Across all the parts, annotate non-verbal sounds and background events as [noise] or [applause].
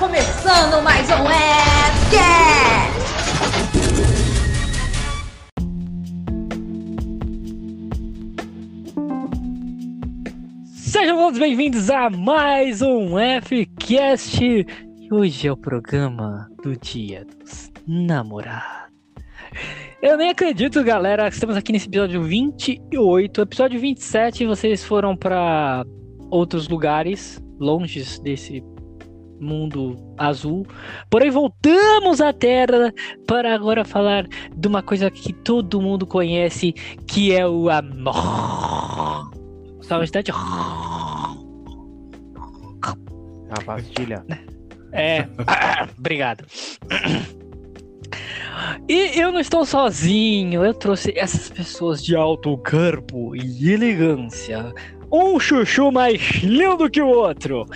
começando mais um Fcast! Sejam todos bem-vindos a mais um Fcast. E hoje é o programa do Dia dos Namorados. Eu nem acredito, galera, estamos aqui nesse episódio 28. Episódio 27, vocês foram para outros lugares, longe desse mundo azul. Porém, voltamos à Terra para agora falar de uma coisa que todo mundo conhece, que é o amor. Só um instante. A pastilha. É, [coughs] obrigado. E eu não estou sozinho, eu trouxe essas pessoas de alto corpo e elegância. Um chuchu mais lindo que o outro.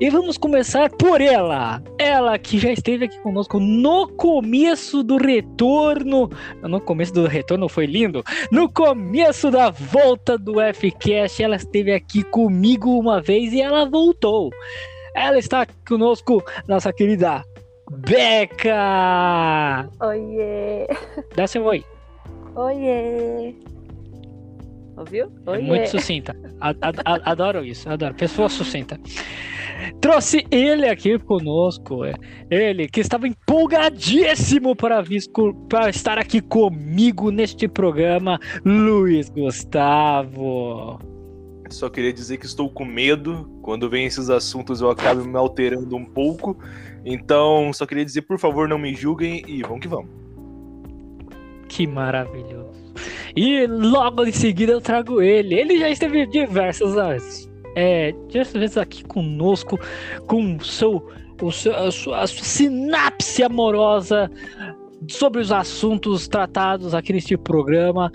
E vamos começar por ela. Ela que já esteve aqui conosco no começo do retorno. No começo do retorno foi lindo. No começo da volta do Fcast, ela esteve aqui comigo uma vez e ela voltou. Ela está conosco, nossa querida Beca! Oiê! Dá seu oi. Oiê! Ouviu? É muito sucinta. Adoro isso, adoro. Pessoa sucinta. Trouxe ele aqui conosco. é. Ele que estava empolgadíssimo para, co- para estar aqui comigo neste programa, Luiz Gustavo. Só queria dizer que estou com medo. Quando vem esses assuntos eu acabo me alterando um pouco. Então, só queria dizer, por favor, não me julguem e vamos que vamos. Que maravilhoso. E logo em seguida eu trago ele. Ele já esteve diversas vezes, é, diversas vezes aqui conosco, com seu, o seu, a, sua, a sua sinapse amorosa sobre os assuntos tratados aqui neste programa.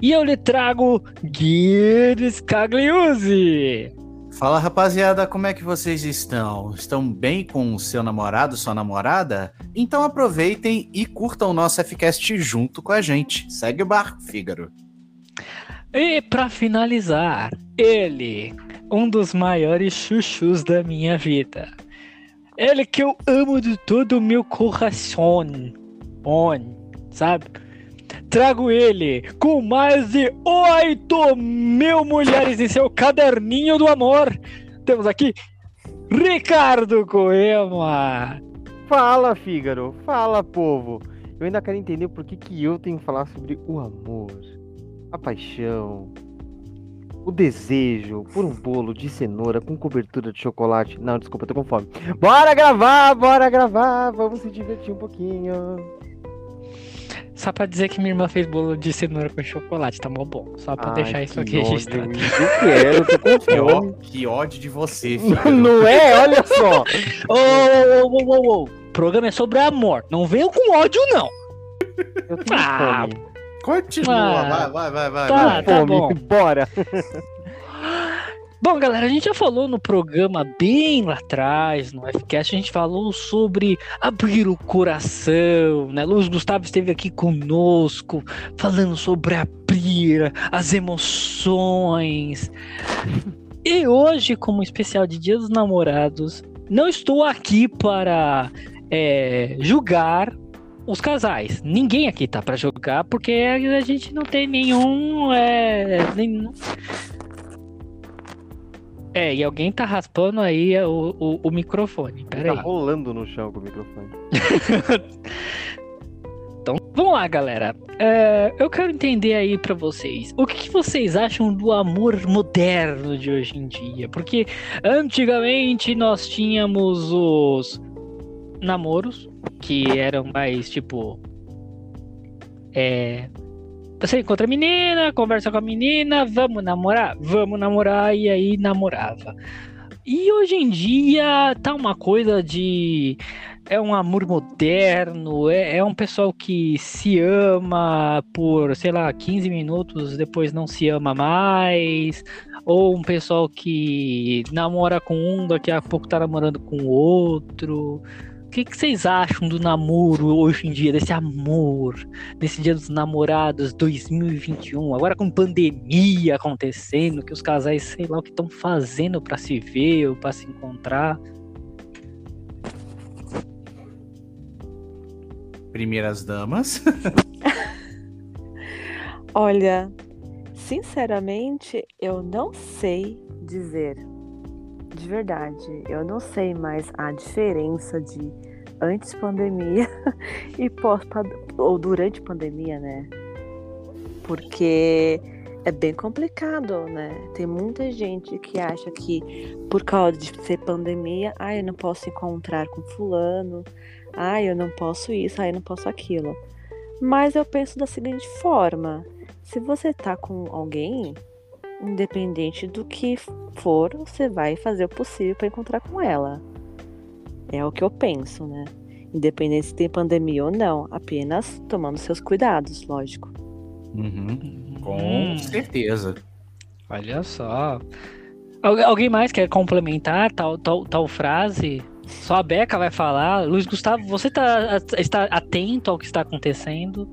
E eu lhe trago Guides Cagliuzzi. Fala rapaziada, como é que vocês estão? Estão bem com o seu namorado, sua namorada? Então aproveitem e curtam o nosso Fcast junto com a gente. Segue o barco, Fígaro. E para finalizar, ele, um dos maiores chuchus da minha vida. Ele que eu amo de todo o meu coração. On, sabe? Trago ele com mais de 8 mil mulheres em seu caderninho do amor. Temos aqui Ricardo Coema. Fala, Fígaro! Fala, povo! Eu ainda quero entender por que, que eu tenho que falar sobre o amor, a paixão, o desejo por um bolo de cenoura com cobertura de chocolate. Não, desculpa, tô com fome. Bora gravar, bora gravar! Vamos se divertir um pouquinho. Só pra dizer que minha irmã fez bolo de cenoura com chocolate, tá mó bom. Só pra Ai, deixar isso aqui ódio, registrado. Eu quero, eu tô com Que, ó- fome. que ódio de você, [laughs] Fígaro. Não é? Olha só! [laughs] Ô, ô, ô, ô, ô, ô. O programa é sobre amor. Não venham com ódio, não. Eu com Ah, fome. Continua, Ah, vai, vai, vai, vai. tá. vai. Fome, bom. bora! [laughs] Bom, galera, a gente já falou no programa bem lá atrás, no Fcast, a gente falou sobre abrir o coração, né? Luiz Gustavo esteve aqui conosco, falando sobre abrir as emoções. E hoje, como especial de Dia dos Namorados, não estou aqui para é, julgar os casais. Ninguém aqui tá para julgar, porque a gente não tem nenhum. É, nenhum- é, e alguém tá raspando aí o, o, o microfone. Pera Tá rolando no chão com o microfone. [laughs] Então, vamos lá, galera. É, eu quero entender aí pra vocês. O que, que vocês acham do amor moderno de hoje em dia? Porque antigamente nós tínhamos os namoros, que eram mais tipo. É. Você encontra a menina, conversa com a menina, vamos namorar? Vamos namorar, e aí namorava. E hoje em dia tá uma coisa de é um amor moderno, é, é um pessoal que se ama por, sei lá, 15 minutos, depois não se ama mais, ou um pessoal que namora com um, daqui a pouco tá namorando com o outro. O que, que, vocês acham do namoro hoje em dia, desse amor, desse dia dos namorados 2021, agora com pandemia acontecendo, que os casais sei lá o que estão fazendo para se ver ou para se encontrar? Primeiras damas. [laughs] Olha, sinceramente, eu não sei dizer de verdade, eu não sei mais a diferença de antes pandemia [laughs] e pós ou durante pandemia, né? Porque é bem complicado, né? Tem muita gente que acha que por causa de ser pandemia, ah, eu não posso encontrar com fulano, ah, eu não posso isso, ah, eu não posso aquilo. Mas eu penso da seguinte forma: se você tá com alguém, independente do que for, você vai fazer o possível para encontrar com ela. É o que eu penso, né? Independente se tem pandemia ou não, apenas tomando seus cuidados, lógico. Uhum, com Hum. certeza. Olha só. Al- alguém mais quer complementar tal, tal, tal frase? Só a Beca vai falar. Luiz Gustavo, você tá, está atento ao que está acontecendo?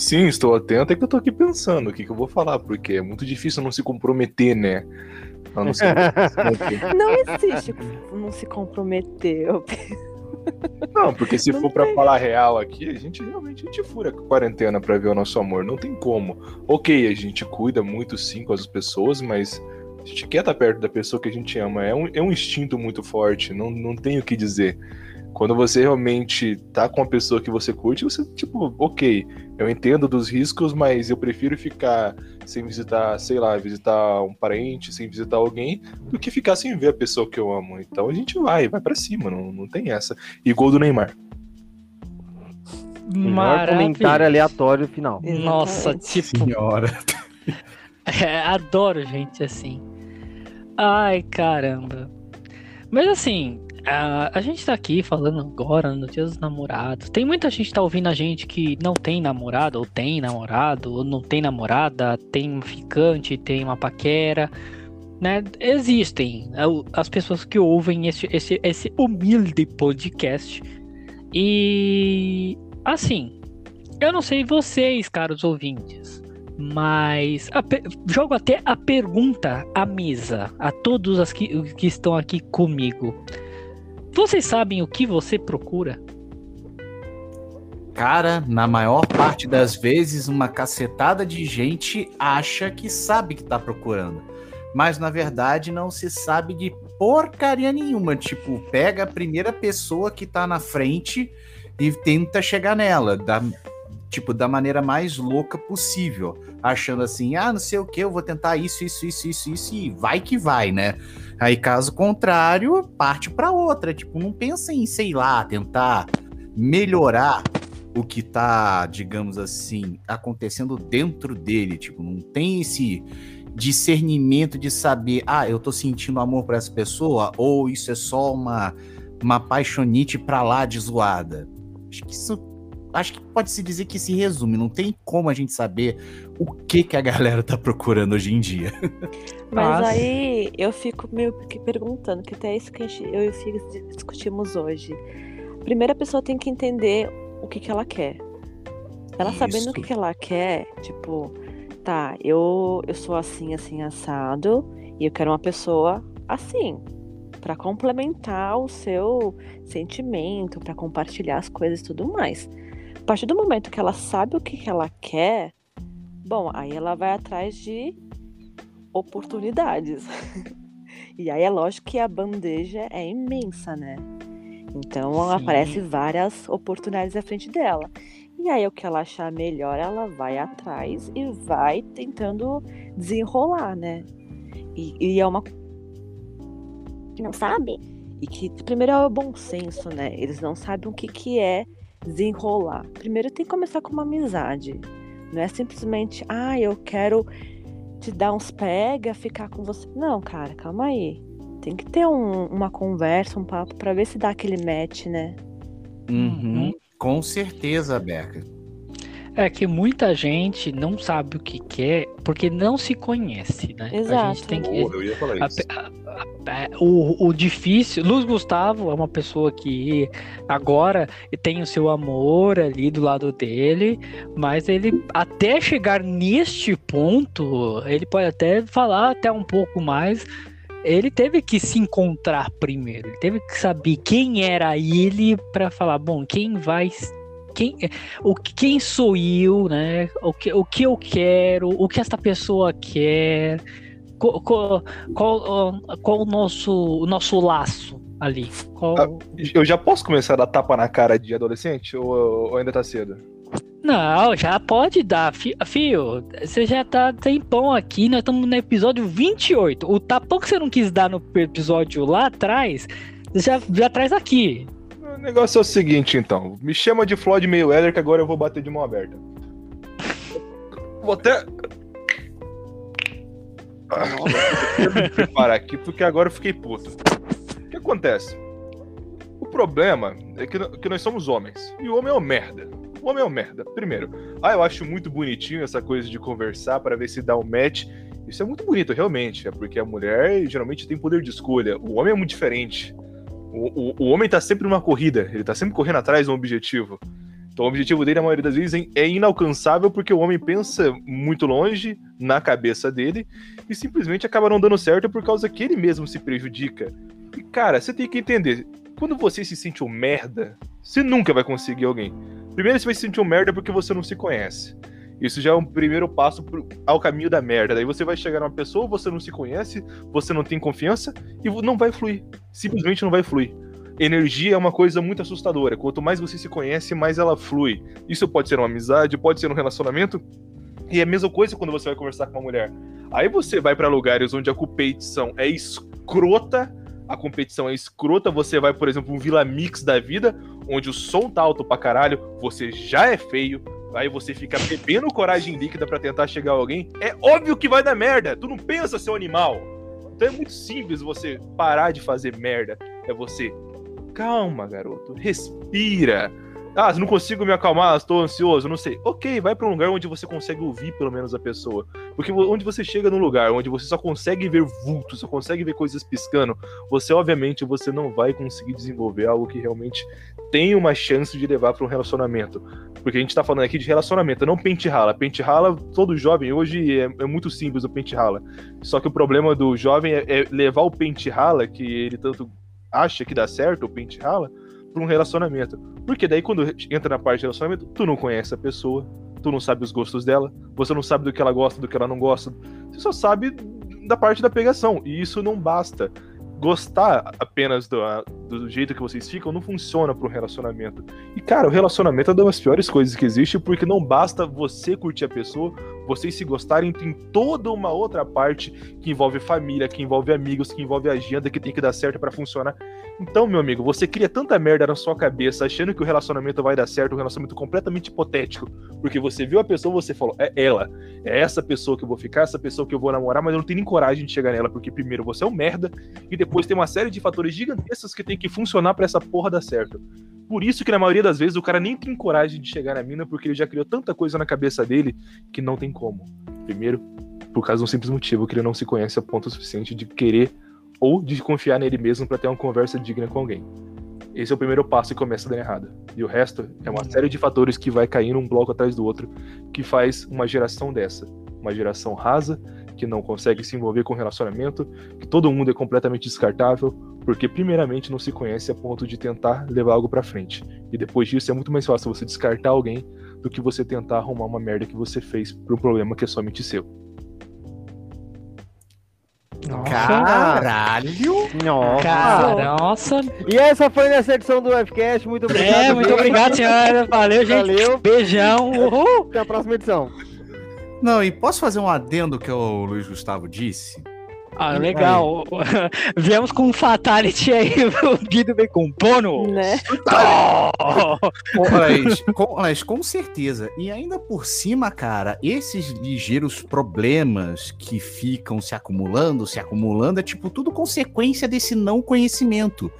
Sim, estou atento, é que eu tô aqui pensando o que, que eu vou falar, porque é muito difícil não se comprometer, né? A não ser [laughs] Não existe não se comprometer. eu [laughs] Não, porque se Não for tem. falar real aqui, a gente realmente a gente fura a quarentena pra ver o nosso amor. Não tem como. Ok, a gente cuida muito sim com as pessoas, mas a gente quer estar perto da pessoa que a gente ama. É um, é um instinto muito forte, não, não tem o que dizer. Quando você realmente tá com a pessoa que você curte, você, tipo, ok, eu entendo dos riscos, mas eu prefiro ficar sem visitar, sei lá, visitar um parente, sem visitar alguém, do que ficar sem ver a pessoa que eu amo. Então a gente vai, vai pra cima, não, não tem essa. E gol do Neymar. Melhor comentário aleatório final. Nossa, tipo, Senhora. [laughs] É, adoro gente assim. Ai, caramba. Mas assim, a, a gente tá aqui falando agora no Dia dos Namorados. Tem muita gente que tá ouvindo a gente que não tem namorado, ou tem namorado, ou não tem namorada, tem um ficante, tem uma paquera. Né? Existem é, as pessoas que ouvem esse, esse, esse humilde podcast. E assim, eu não sei vocês, caros ouvintes. Mas a jogo até a pergunta à mesa, a todos as que, que estão aqui comigo. Vocês sabem o que você procura? Cara, na maior parte das vezes, uma cacetada de gente acha que sabe que tá procurando. Mas na verdade não se sabe de porcaria nenhuma. Tipo, pega a primeira pessoa que tá na frente e tenta chegar nela. Da, tipo, da maneira mais louca possível. Achando assim, ah, não sei o que, eu vou tentar isso, isso, isso, isso, isso, e vai que vai, né? Aí, caso contrário, parte pra outra. Tipo, não pensa em, sei lá, tentar melhorar o que tá, digamos assim, acontecendo dentro dele. Tipo, não tem esse discernimento de saber, ah, eu tô sentindo amor por essa pessoa, ou isso é só uma, uma paixonite pra lá de zoada. Acho que isso. Acho que pode se dizer que se resume, não tem como a gente saber o que que a galera tá procurando hoje em dia. [laughs] Mas Mas- aí eu fico meio que perguntando, que até é isso que a gente, eu e o Fig discutimos hoje. Primeiro a pessoa tem que entender o que, que ela quer. Ela sabendo Isso. o que, que ela quer, tipo, tá, eu, eu sou assim, assim, assado, e eu quero uma pessoa assim, pra complementar o seu sentimento, pra compartilhar as coisas e tudo mais. A partir do momento que ela sabe o que, que ela quer, bom, aí ela vai atrás de oportunidades. [laughs] e aí é lógico que a bandeja é imensa, né? Então Sim. aparece várias oportunidades à frente dela. E aí o que ela achar melhor, ela vai atrás e vai tentando desenrolar, né? E, e é uma que não sabe e que primeiro é o bom senso, né? Eles não sabem o que que é desenrolar. Primeiro tem que começar com uma amizade. Não é simplesmente, ah, eu quero te dar uns pega, ficar com você. Não, cara, calma aí. Tem que ter um- uma conversa, um papo pra ver se dá aquele match, né? Uhum. Com certeza, Beca. É que muita gente não sabe o que quer porque não se conhece, né? A Exato. gente tem que. Porra, eu ia falar a- isso. a- a- o, o difícil. Luz Gustavo é uma pessoa que agora tem o seu amor ali do lado dele, mas ele até chegar neste ponto, ele pode até falar até um pouco mais. Ele teve que se encontrar primeiro, ele teve que saber quem era ele para falar, bom, quem vai quem, o, quem sou eu, né? O que, o que eu quero, o que esta pessoa quer, qual, qual, qual, qual o, nosso, o nosso laço ali. Qual... Ah, Eu já posso começar a dar tapa na cara de adolescente ou, ou ainda tá cedo? Não, já pode dar, fi- fio. Você já tá tem pão aqui, nós estamos no episódio 28. O tapão que você não quis dar no episódio lá atrás, você já, já traz aqui. O negócio é o seguinte, então. Me chama de Floyd Mayweather que agora eu vou bater de mão aberta. Vou até. Vou me preparar aqui porque agora eu fiquei puto. O que acontece? O problema é que, que nós somos homens. E o homem é um merda. O homem é um merda. Primeiro, ah, eu acho muito bonitinho essa coisa de conversar para ver se dá um match. Isso é muito bonito, realmente. É porque a mulher geralmente tem poder de escolha. O homem é muito diferente. O, o, o homem tá sempre numa corrida, ele tá sempre correndo atrás de um objetivo. Então o objetivo dele, a maioria das vezes, é inalcançável porque o homem pensa muito longe na cabeça dele e simplesmente acaba não dando certo por causa que ele mesmo se prejudica. E cara, você tem que entender, quando você se sente um merda, você nunca vai conseguir alguém. Primeiro você vai se sentir um merda porque você não se conhece. Isso já é um primeiro passo pro- ao caminho da merda. Daí você vai chegar numa pessoa, você não se conhece, você não tem confiança e não vai fluir. Simplesmente não vai fluir. Energia é uma coisa muito assustadora. Quanto mais você se conhece, mais ela flui. Isso pode ser uma amizade, pode ser um relacionamento. E é a mesma coisa quando você vai conversar com uma mulher. Aí você vai pra lugares onde a competição é escrota, a competição é escrota, você vai, por exemplo, um Vila Mix da vida, onde o som tá alto pra caralho, você já é feio, aí você fica bebendo coragem líquida pra tentar chegar a alguém, é óbvio que vai dar merda. Tu não pensa, seu animal. Então é muito simples você parar de fazer merda. É você calma, garoto, respira. Ah, não consigo me acalmar, estou ansioso, não sei. Ok, vai para um lugar onde você consegue ouvir pelo menos a pessoa. Porque onde você chega num lugar onde você só consegue ver vultos, só consegue ver coisas piscando, você obviamente você não vai conseguir desenvolver algo que realmente tem uma chance de levar para um relacionamento. Porque a gente tá falando aqui de relacionamento, não pente rala. Pente rala, todo jovem hoje é, é muito simples o pente rala. Só que o problema do jovem é, é levar o pente rala, que ele tanto acha que dá certo, o pente rala, pra um relacionamento. Porque daí quando entra na parte de relacionamento, tu não conhece a pessoa, tu não sabe os gostos dela, você não sabe do que ela gosta, do que ela não gosta. Você só sabe da parte da pegação. E isso não basta. Gostar apenas do, do jeito que vocês ficam não funciona para um relacionamento. E, cara, o relacionamento é uma das piores coisas que existe, porque não basta você curtir a pessoa, vocês se gostarem, tem toda uma outra parte que envolve família, que envolve amigos, que envolve agenda, que tem que dar certo para funcionar. Então, meu amigo, você cria tanta merda na sua cabeça, achando que o relacionamento vai dar certo, um relacionamento completamente hipotético, porque você viu a pessoa, você falou, é ela, é essa pessoa que eu vou ficar, essa pessoa que eu vou namorar, mas eu não tenho nem coragem de chegar nela, porque primeiro você é um merda, e depois tem uma série de fatores gigantescos que tem que funcionar para essa porra dar certo. Por isso que na maioria das vezes o cara nem tem coragem de chegar na mina, porque ele já criou tanta coisa na cabeça dele que não tem como. Primeiro, por causa de um simples motivo, que ele não se conhece a ponto suficiente de querer ou de confiar nele mesmo para ter uma conversa digna com alguém. Esse é o primeiro passo que começa dando errado. E o resto é uma série de fatores que vai caindo um bloco atrás do outro, que faz uma geração dessa. Uma geração rasa, que não consegue se envolver com relacionamento, que todo mundo é completamente descartável, porque primeiramente não se conhece a ponto de tentar levar algo pra frente. E depois disso é muito mais fácil você descartar alguém do que você tentar arrumar uma merda que você fez pra um problema que é somente seu. Caralho! Nossa. Cara, nossa. E essa foi nessa edição do Webcast. Muito obrigado. É, muito obrigado, senhora. Valeu, gente. Valeu. Beijão. Uhul. Até a próxima edição. Não, e posso fazer um adendo que o Luiz Gustavo disse? Ah, legal. [laughs] Viemos com um fatality aí, o Guido veio com bônus. Né? Mas com, mas [laughs] com certeza. E ainda por cima, cara, esses ligeiros problemas que ficam se acumulando, se acumulando, é tipo tudo consequência desse não conhecimento.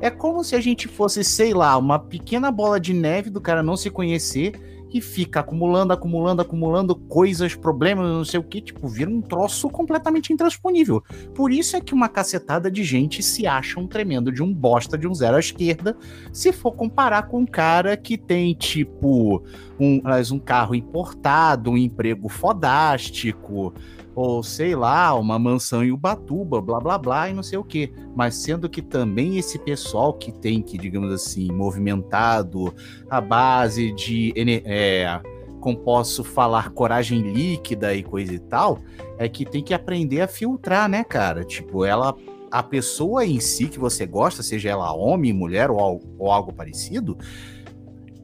É como se a gente fosse, sei lá, uma pequena bola de neve do cara não se conhecer e fica acumulando, acumulando, acumulando coisas, problemas, não sei o que, tipo, vira um troço completamente intransponível. Por isso é que uma cacetada de gente se acha um tremendo de um bosta de um zero à esquerda, se for comparar com um cara que tem, tipo, um, um carro importado, um emprego fodástico, ou sei lá, uma mansão em Ubatuba, blá blá blá e não sei o que. Mas sendo que também esse pessoal que tem que, digamos assim, movimentado a base de, é, como posso falar, coragem líquida e coisa e tal, é que tem que aprender a filtrar, né, cara? Tipo, ela, a pessoa em si que você gosta, seja ela homem, mulher ou, al- ou algo parecido,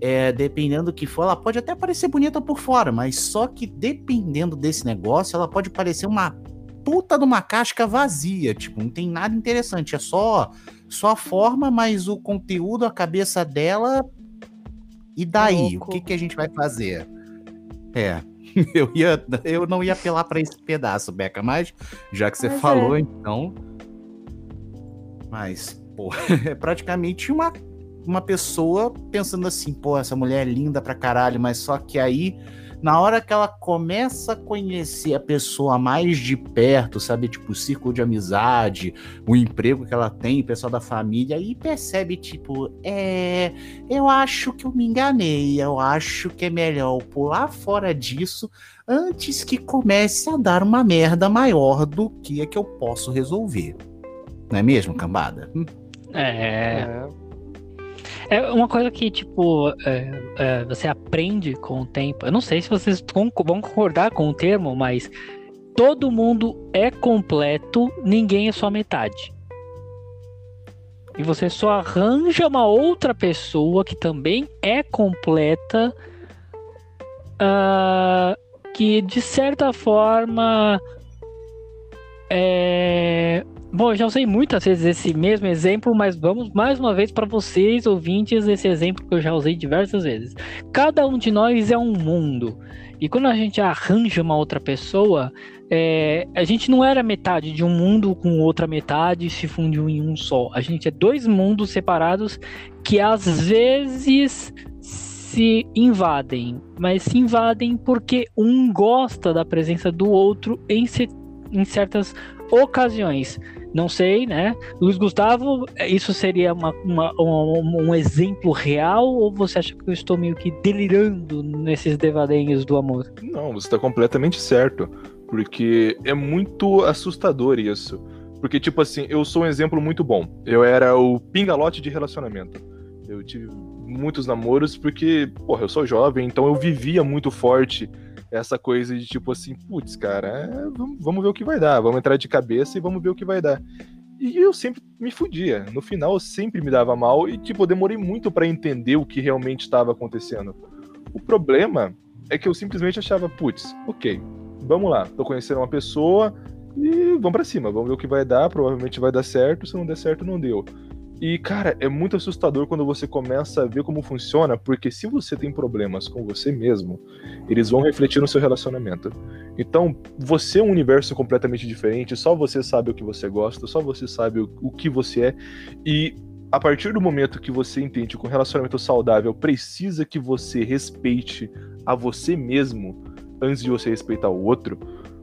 é, dependendo do que for, ela pode até parecer bonita por fora, mas só que dependendo desse negócio, ela pode parecer uma puta de uma casca vazia, tipo, não tem nada interessante, é só só a forma, mas o conteúdo, a cabeça dela e daí, o que que a gente vai fazer? É, [laughs] eu ia eu não ia apelar pra esse pedaço, Beca, mas já que você Mas falou, então. Mas, pô, [laughs] é praticamente uma uma pessoa pensando assim, pô, essa mulher é linda pra caralho, mas só que aí, na hora que ela começa a conhecer a pessoa mais de perto, sabe, tipo, o círculo de amizade, o emprego que ela tem, o pessoal da família, aí percebe, tipo, é, eu acho que eu me enganei, eu acho que é melhor eu pular fora disso antes que comece a dar uma merda maior do que a que eu posso resolver. Não é mesmo, cambada? Hum. É. É. É uma coisa que, tipo, é, é, você aprende com o tempo. Eu não sei se vocês vão concordar com o termo, mas todo mundo é completo, ninguém é só metade. E você só arranja uma outra pessoa que também é completa, ah, que de certa forma é, Bom, eu já usei muitas vezes esse mesmo exemplo, mas vamos mais uma vez para vocês, ouvintes, esse exemplo que eu já usei diversas vezes. Cada um de nós é um mundo. E quando a gente arranja uma outra pessoa, é, a gente não era metade de um mundo com outra metade se fundiu em um só. A gente é dois mundos separados que às vezes se invadem, mas se invadem porque um gosta da presença do outro em, ce- em certas ocasiões. Não sei, né? Luiz Gustavo, isso seria uma, uma- um, um exemplo real ou você acha que eu estou meio que delirando nesses devaneios do amor? Não, você tá completamente certo. Porque é muito assustador isso. Porque, tipo assim, eu sou um exemplo muito bom. Eu era o pingalote de relacionamento. Eu tive muitos namoros porque, porra, eu sou jovem, então eu vivia muito forte essa coisa de tipo assim, putz, cara, é, vamos, vamos ver o que vai dar, vamos entrar de cabeça e vamos ver o que vai dar. E eu sempre me fudia. No final eu sempre me dava mal e, tipo, eu demorei muito pra entender o que realmente estava acontecendo. O problema é que eu simplesmente achava, putz, ok, vamos lá, tô conhecendo uma pessoa e vamos pra cima, vamos ver o que vai dar, provavelmente vai dar certo, se não der certo, não deu. E, cara, é muito assustador quando você começa a ver como funciona, porque se você tem problemas com você mesmo, eles vão refletir no seu relacionamento. Então, você é um universo completamente diferente, só você sabe o que você gosta, só você sabe o, que você é, e a partir do momento que você entende que um relacionamento saudável precisa que você respeite a você mesmo antes de você respeitar o outro,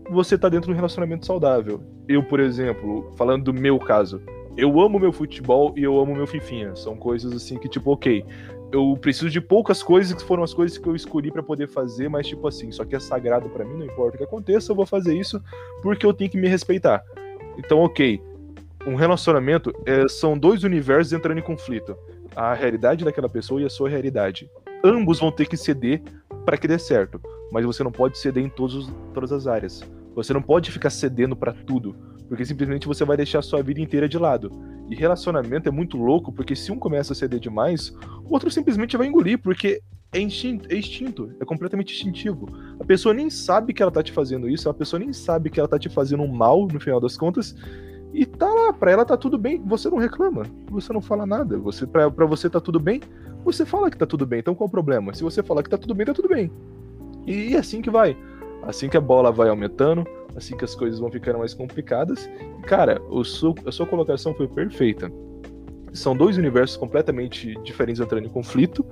você tá dentro de um relacionamento saudável. Eu, por exemplo, falando do meu caso, eu amo meu futebol e eu amo meu fifinha. São coisas assim que, tipo, ok, eu preciso de poucas coisas que foram as coisas que eu escolhi pra poder fazer, mas, tipo assim, isso aqui é sagrado pra mim, não importa o que aconteça, eu vou fazer isso porque eu tenho que me respeitar. Então, ok, um relacionamento é, são dois universos entrando em conflito. A realidade daquela pessoa e a sua realidade. Ambos vão ter que ceder para que dê certo, mas você não pode ceder em todos, os- todas as áreas. Você não pode ficar cedendo pra tudo, porque simplesmente você vai deixar sua vida inteira de lado. E relacionamento é muito louco, porque se um começa a ceder demais, o outro simplesmente vai engolir, porque é instinto, é instinto, é completamente instintivo. A pessoa nem sabe que ela tá te fazendo isso, a pessoa nem sabe que ela tá te fazendo um mal, no final das contas, e tá lá, pra ela tá tudo bem, você não reclama, você não fala nada, você pra, pra você tá tudo bem, você fala que tá tudo bem, então qual o problema? Se você falar que tá tudo bem, tá tudo bem. E é assim que vai. Assim que a bola vai aumentando, assim que as coisas vão ficando mais complicadas. E, cara, o seu- a sua colocação foi perfeita. São dois universos completamente diferentes entrando em conflito.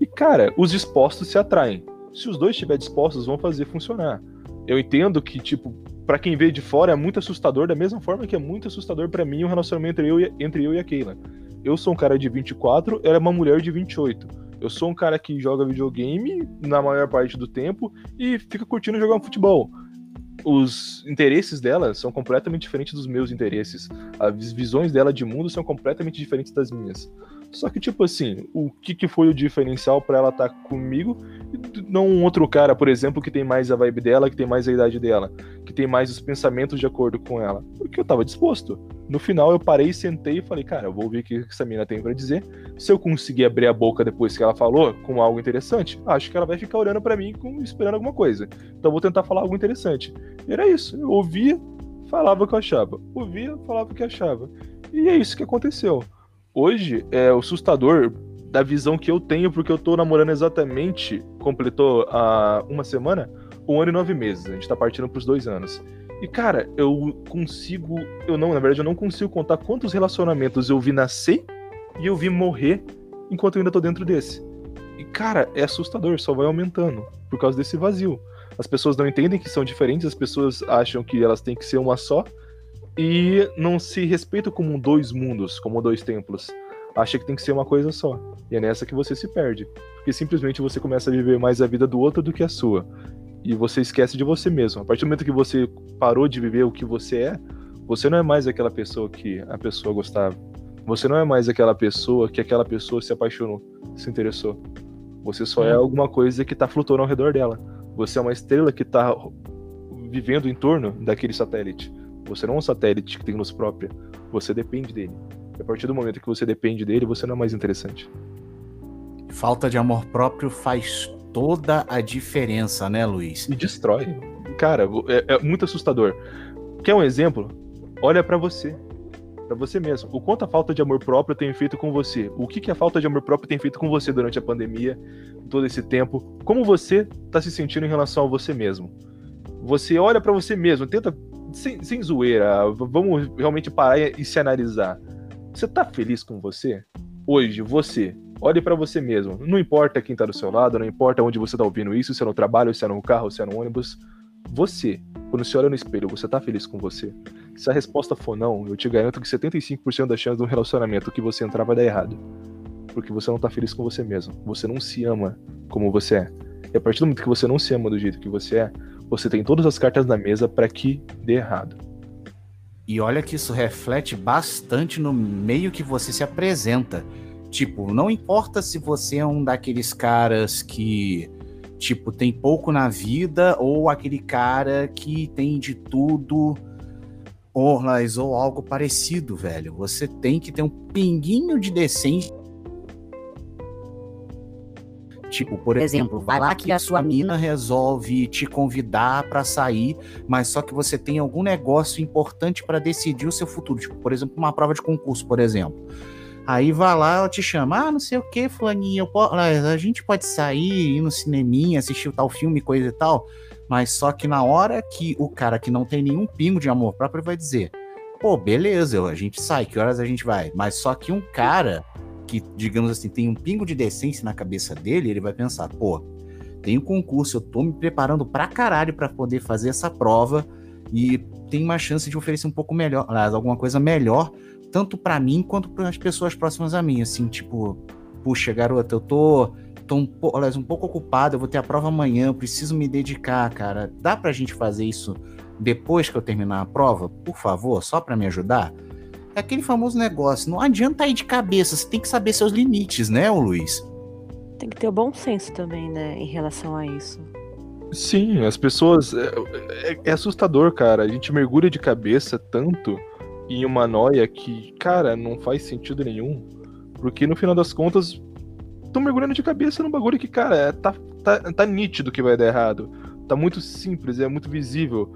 E, cara, os dispostos se atraem. Se os dois estiverem dispostos, vão fazer funcionar. Eu entendo que, tipo, pra quem vê de fora é muito assustador, da mesma forma que é muito assustador pra mim o relacionamento entre eu, e, entre eu e a Keila. Eu sou um cara de 24, ela é uma mulher de 28. Eu sou um cara que joga videogame na maior parte do tempo e fica curtindo jogar um futebol. Os interesses dela são completamente diferentes dos meus interesses. As visões dela de mundo são completamente diferentes das minhas. Só que, tipo assim, o que, que foi o diferencial para ela estar tá comigo não um outro cara, por exemplo, que tem mais a vibe dela, que tem mais a idade dela, que tem mais os pensamentos de acordo com ela? Porque eu tava disposto. No final, eu parei, sentei e falei, cara, eu vou ouvir o que essa mina tem para dizer. Se eu conseguir abrir a boca depois que ela falou com algo interessante, acho que ela vai ficar olhando para mim com, esperando alguma coisa. Então, eu vou tentar falar algo interessante. E era isso. Eu ouvia, falava o que eu achava. Ouvia, falava o que achava. E é isso que aconteceu hoje é o assustador da visão que eu tenho, porque eu tô namorando exatamente, completou há uma semana, um ano e nove meses. A gente tá partindo pros dois anos. E, cara, eu consigo. Eu não, na verdade, eu não consigo contar quantos relacionamentos eu vi nascer e eu vi morrer enquanto eu ainda tô dentro desse. E, cara, é assustador, só vai aumentando por causa desse vazio. As pessoas não entendem que são diferentes, as pessoas acham que elas têm que ser uma só, e não se respeita como dois mundos, como dois templos. Acha que tem que ser uma coisa só. E é nessa que você se perde. Porque simplesmente você começa a viver mais a vida do outro do que a sua. E você esquece de você mesmo. A partir do momento que você parou de viver o que você é, você não é mais aquela pessoa que a pessoa gostava. Você não é mais aquela pessoa que aquela pessoa se apaixonou, se interessou. Você só é alguma coisa que está flutuando ao redor dela. Você é uma estrela que está vivendo em torno daquele satélite. Você não é um satélite que tem luz própria. Você depende dele. E a partir do momento que você depende dele, você não é mais interessante. Falta de amor próprio faz toda a diferença, né, Luiz? E destrói. Cara, é, é muito assustador. Quer um exemplo? Olha para você. para você mesmo. O quanto a falta de amor próprio tem feito com você? O que, que a falta de amor próprio tem feito com você durante a pandemia, todo esse tempo? Como você tá se sentindo em relação a você mesmo? Você olha para você mesmo, tenta sem, sem zoeira, vamos realmente parar e se analisar. Você tá feliz com você? Hoje, você. Olhe para você mesmo. Não importa quem tá do seu lado, não importa onde você tá ouvindo isso, se é no trabalho, se é no carro, se é no ônibus. Você, quando você olha no espelho, você tá feliz com você? Se a resposta for não, eu te garanto que 75% das chances de um relacionamento que você entrar vai dar errado. Porque você não tá feliz com você mesmo. Você não se ama como você é. E a partir do momento que você não se ama do jeito que você é, você tem todas as cartas na mesa para que dê errado. E olha que isso reflete bastante no meio que você se apresenta. Tipo, não importa se você é um daqueles caras que, tipo, tem pouco na vida ou aquele cara que tem de tudo ou, ou algo parecido, velho. Você tem que ter um pinguinho de decência Tipo, por exemplo, vai lá que a sua mina resolve te convidar para sair, mas só que você tem algum negócio importante para decidir o seu futuro, tipo, por exemplo, uma prova de concurso, por exemplo. Aí vai lá, ela te chama, ah, não sei o que, fulaninha, a gente pode sair, ir no cineminha, assistir tal filme, coisa e tal, mas só que na hora que o cara que não tem nenhum pingo de amor próprio vai dizer, pô, beleza, a gente sai, que horas a gente vai? Mas só que um cara que, digamos assim, tem um pingo de decência na cabeça dele, ele vai pensar, pô, tem um concurso, eu tô me preparando pra caralho para poder fazer essa prova e tem uma chance de oferecer um pouco melhor, alguma coisa melhor, tanto para mim quanto para as pessoas próximas a mim, assim, tipo, puxa, garota, eu tô, tô um, aliás, um pouco ocupado, eu vou ter a prova amanhã, eu preciso me dedicar, cara. Dá pra gente fazer isso depois que eu terminar a prova, por favor, só para me ajudar? É aquele famoso negócio. Não adianta ir de cabeça, você tem que saber seus limites, né, Luiz? Tem que ter o bom senso também, né, em relação a isso. Sim, as pessoas. É, é, é assustador, cara. A gente mergulha de cabeça tanto em uma noia que, cara, não faz sentido nenhum. Porque no final das contas, tô mergulhando de cabeça num bagulho que, cara, é, tá, tá, tá nítido que vai dar errado. Tá muito simples, é muito visível.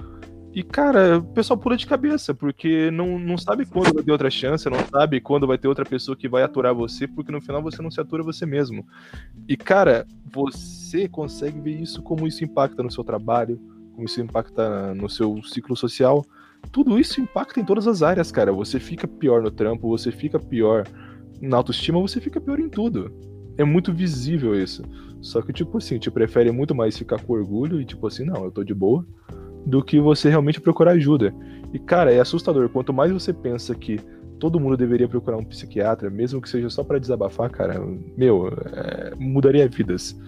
E, cara, o pessoal pula de cabeça, porque não, não sabe quando vai ter outra chance, não sabe quando vai ter outra pessoa que vai aturar você, porque no final você não se atura você mesmo. E, cara, você consegue ver isso, como isso impacta no seu trabalho, como isso impacta no seu ciclo social. Tudo isso impacta em todas as áreas, cara. Você fica pior no trampo, você fica pior na autoestima, você fica pior em tudo. É muito visível isso. Só que, tipo assim, te prefere muito mais ficar com orgulho e, tipo assim, não, eu tô de boa do que você realmente procurar ajuda. E, cara, é assustador. Quanto mais você pensa que todo mundo deveria procurar um psiquiatra, mesmo que seja só para desabafar, cara, meu, é, mudaria vidas.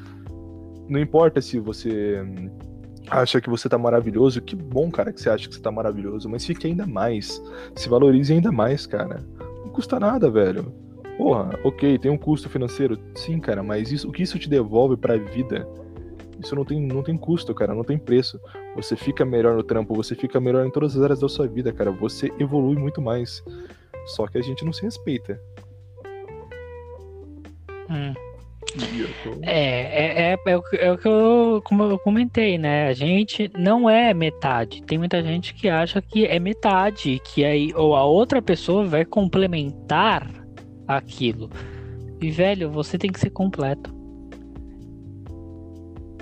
Não importa se você acha que você tá maravilhoso, que bom, cara, que você acha que você tá maravilhoso, mas fique ainda mais. Se valorize ainda mais, cara. Não custa nada, velho. Porra, ok, tem um custo financeiro. Sim, cara, mas isso, o que isso te devolve pra vida? Isso não tem, não tem custo, cara, não tem preço. Você fica melhor no trampo, você fica melhor em todas as áreas da sua vida, cara. Você evolui muito mais. Só que a gente não se respeita. Hum. É, é, é, é, o que- é o que eu, como eu comentei, né? A gente não é metade. Tem muita gente que acha que é metade, que aí ou a outra pessoa vai complementar aquilo. E velho, você tem que ser completo.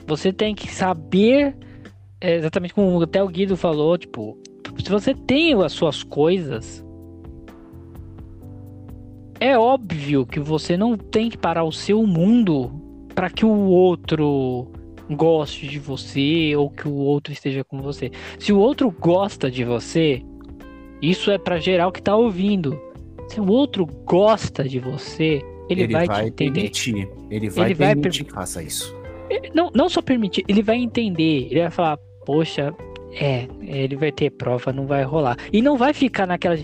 Você tem que saber é, exatamente como até o Guido falou, tipo, se você tem as suas coisas, é óbvio que você não tem que parar o seu mundo para que o outro goste de você ou que o outro esteja com você. Se o outro gosta de você, isso é para geral que tá ouvindo. Se o outro gosta de você, ele, vai, te entender. permitir. Ele vai Ele vai permitir que faça isso. Não, não só permitir, ele vai entender. Ele vai falar, poxa, é, ele vai ter prova, não vai rolar. E não vai ficar naquela.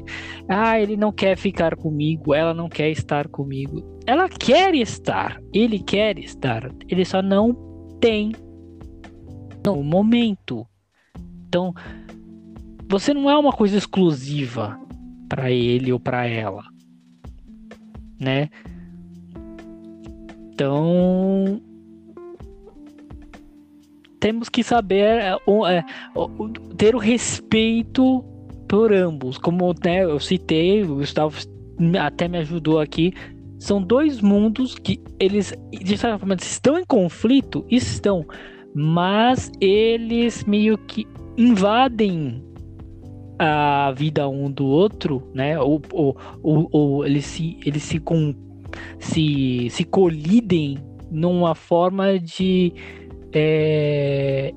Ah, ele não quer ficar comigo, ela não quer estar comigo. Ela quer estar, ele quer estar, ele só não tem no momento. Então, você não é uma coisa exclusiva para ele ou para ela, né? Então, temos que saber é, é, ter o respeito por ambos. Como né, eu citei, o Gustavo até me ajudou aqui. São dois mundos que eles, de certa forma, estão em conflito, estão, mas eles meio que invadem a vida um do outro, né? Ou, ou, ou, ou eles se, eles se, com, se, se colidem numa forma de é,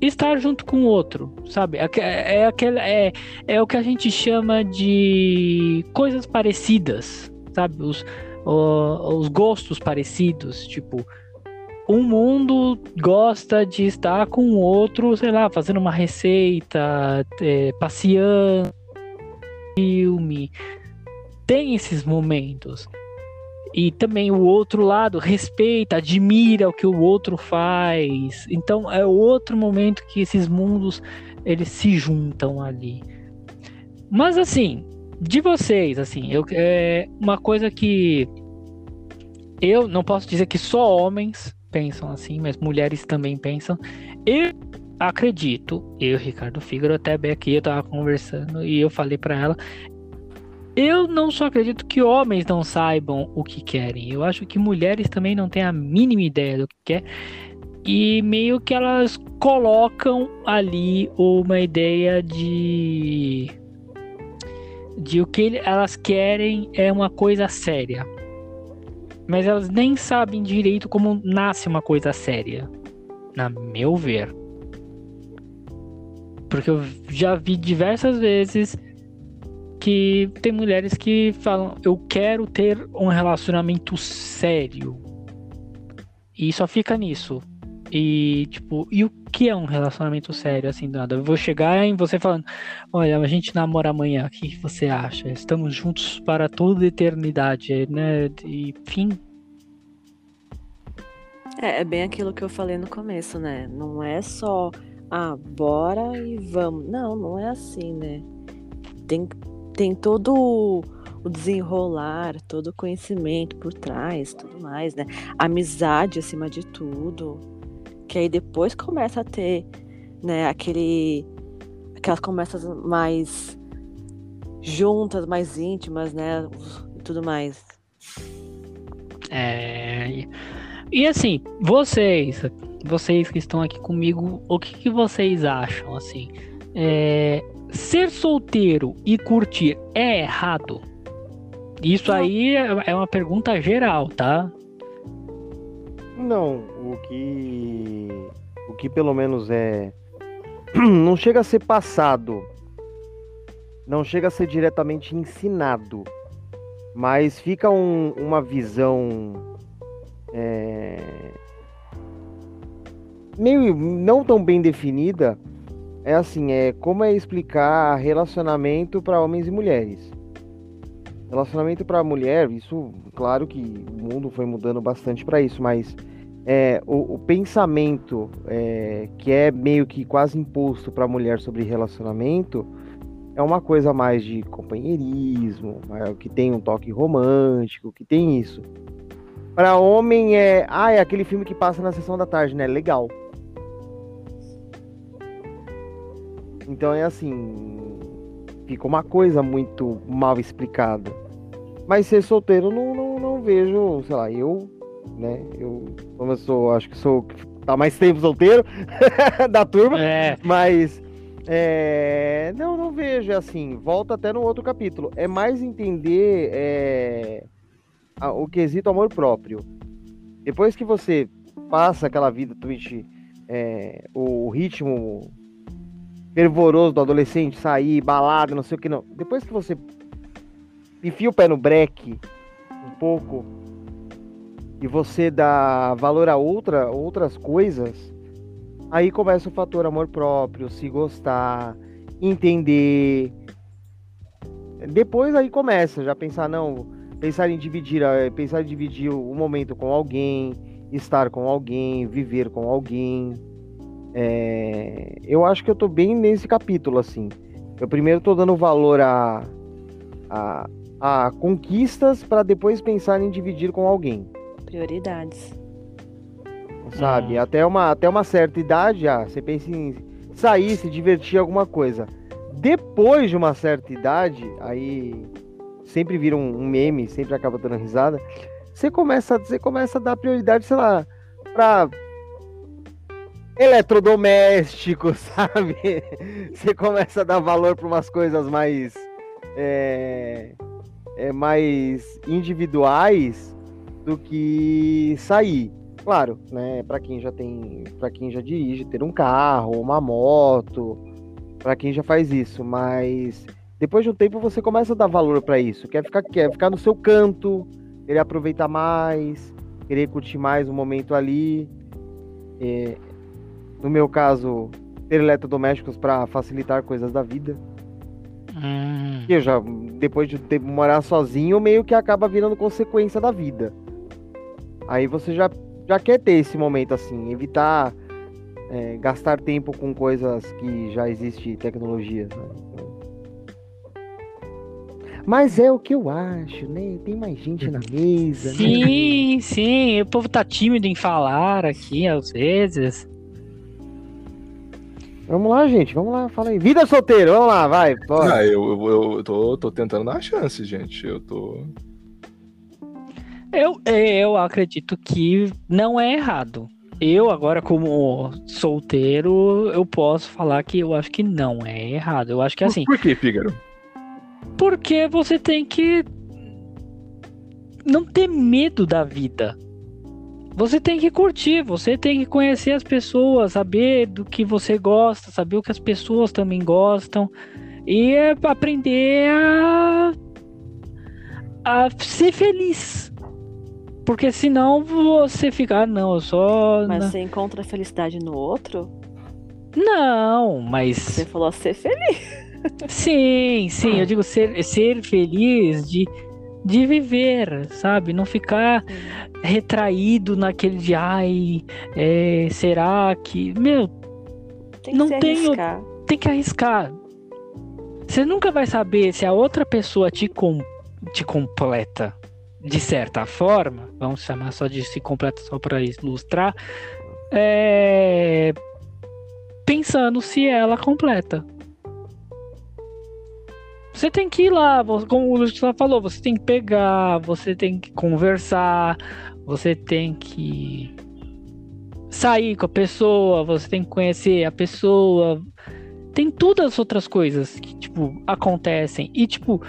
estar junto com o outro, sabe? É, aque- é, aquela, é, é o que a gente chama de coisas parecidas, sabe? Os, o- os gostos parecidos, tipo, um mundo gosta de estar com o outro, sei lá, fazendo uma receita, é, passeando, filme. Tem esses momentos. E também o outro lado respeita, admira o que o outro faz. Então é outro momento que esses mundos eles se juntam ali. Mas assim, de vocês, assim, eu, é uma coisa que eu não posso dizer que só homens pensam assim, mas mulheres também pensam. Eu acredito, eu, Ricardo Fígaro, até bem aqui, eu tava conversando e eu falei pra ela, eu não só acredito que homens não saibam o que querem. Eu acho que mulheres também não têm a mínima ideia do que quer. E meio que elas colocam ali uma ideia de. de o que elas querem é uma coisa séria. Mas elas nem sabem direito como nasce uma coisa séria. Na meu ver. Porque eu já vi diversas vezes que tem mulheres que falam, eu quero ter um relacionamento sério. E só fica nisso. E, tipo, e o que é um relacionamento sério, assim, do nada? Eu vou chegar em você falando, olha, a gente namora amanhã, o que você acha? Estamos juntos para toda a eternidade, né? E, enfim, É, é bem aquilo que eu falei no começo, né? Não é só, ah, bora e vamos. Não, não é assim, né? Tem, tem todo o- desenrolar, todo o conhecimento por trás, tudo mais, né? Amizade acima de tudo. Que aí depois começa a ter, né, aquele. Aquelas conversas mais juntas, mais íntimas, né? E tudo mais. É, e- e assim, vocês, vocês que estão aqui comigo, o que, que vocês acham assim? É, ser solteiro e curtir é errado? Isso aí é é uma pergunta geral, tá? Não, o que. O que pelo menos é. [clears throat] Não chega a ser passado. Não chega a ser diretamente ensinado. Mas fica um- uma visão. é, meio não tão bem definida. É assim, é como é explicar relacionamento para homens e mulheres. Relacionamento para mulher, isso, claro que o mundo foi mudando bastante para isso, mas é, o, o pensamento é, que é meio que quase imposto para a mulher sobre relacionamento é uma coisa mais de companheirismo, é, que tem um toque romântico, que tem isso. Para homem é, ah, é aquele filme que passa na sessão da tarde, né? Legal. Então é assim, fica uma coisa muito mal explicada. Mas ser solteiro não, não, não vejo, sei lá, eu, né? Eu, como eu sou, acho que sou tá mais tempo solteiro [laughs] da turma, É, mas é, não, não vejo é assim. Volta até no outro capítulo. É mais entender é, a- o quesito amor próprio. Depois que você passa aquela vida Twitch, é, o ritmo fervoroso do adolescente, sair, balada, não sei o que não. Depois que você enfia o pé no breque um pouco e você dá valor a outra, outras coisas, aí começa o fator amor próprio, se gostar, entender. Depois aí começa já pensar não, pensar em dividir, eh, pensar em dividir o momento com alguém, estar com alguém, viver com alguém. É, eu acho que eu tô bem nesse capítulo assim. Eu primeiro tô dando valor a a, a conquistas para depois pensar em dividir com alguém Prioridades. sabe? Hum. Até, uma, até uma certa idade, ah, você pensa em sair, se divertir alguma coisa. Depois de uma certa idade, aí sempre vira um, um meme, sempre acaba dando risada. Você começa, você começa a dar prioridade, sei lá, pra eletrodomésticos, [laughs] sabe? Você começa a dar valor para umas coisas mais é, é, mais individuais do que sair. Claro, né? Para quem já tem, para quem já dirige, ter um carro, uma moto, para quem já faz isso, mas depois de um tempo você começa a dar valor para isso, quer ficar, quer ficar no seu canto, querer aproveitar mais, querer curtir mais o momento ali. É, no meu caso, ter eletrodomésticos para facilitar coisas da vida. hum, eu já, depois de ter, morar sozinho, meio que acaba virando consequência da vida. Aí você já, já quer ter esse momento assim, evitar é, gastar tempo com coisas que já existe tecnologia. né? Mas é o que eu acho, né? Tem mais gente na mesa. né? sim, sim. O povo tá tímido em falar aqui às vezes. Vamos lá, gente, vamos lá, fala aí. Vida solteiro, vamos lá, vai. bora. Ah, eu, eu, eu tô, tô tentando dar chance, gente. Eu tô. Eu, eu acredito que não é errado. Eu, agora, como solteiro, eu posso falar que eu acho que não é errado. Eu acho que é assim. Por que, Fígaro? Porque você tem que não ter medo da vida. Você tem que curtir, você tem que conhecer as pessoas, saber do que você gosta, saber o que as pessoas também gostam e é aprender a, a ser feliz. Porque senão você fica, ah, não, eu só. Mas você encontra felicidade no outro? não, mas. Você falou ser feliz. Sim, sim, eu [laughs] digo ser, ser feliz de, de viver, sabe? Não ficar retraído naquele de ai, é, será que. Meu, Tem que Não se tenho- arriscar. tem que arriscar. Você nunca vai saber se a outra pessoa te, com, te completa de certa forma. Vamos chamar só de se completa só para ilustrar. É, pensando se ela completa. Você tem que ir lá, como o Luiz falou, você tem que pegar, você tem que conversar, você tem que sair com a pessoa, você tem que conhecer a pessoa. Tem todas as outras coisas que, tipo, acontecem. E, tipo,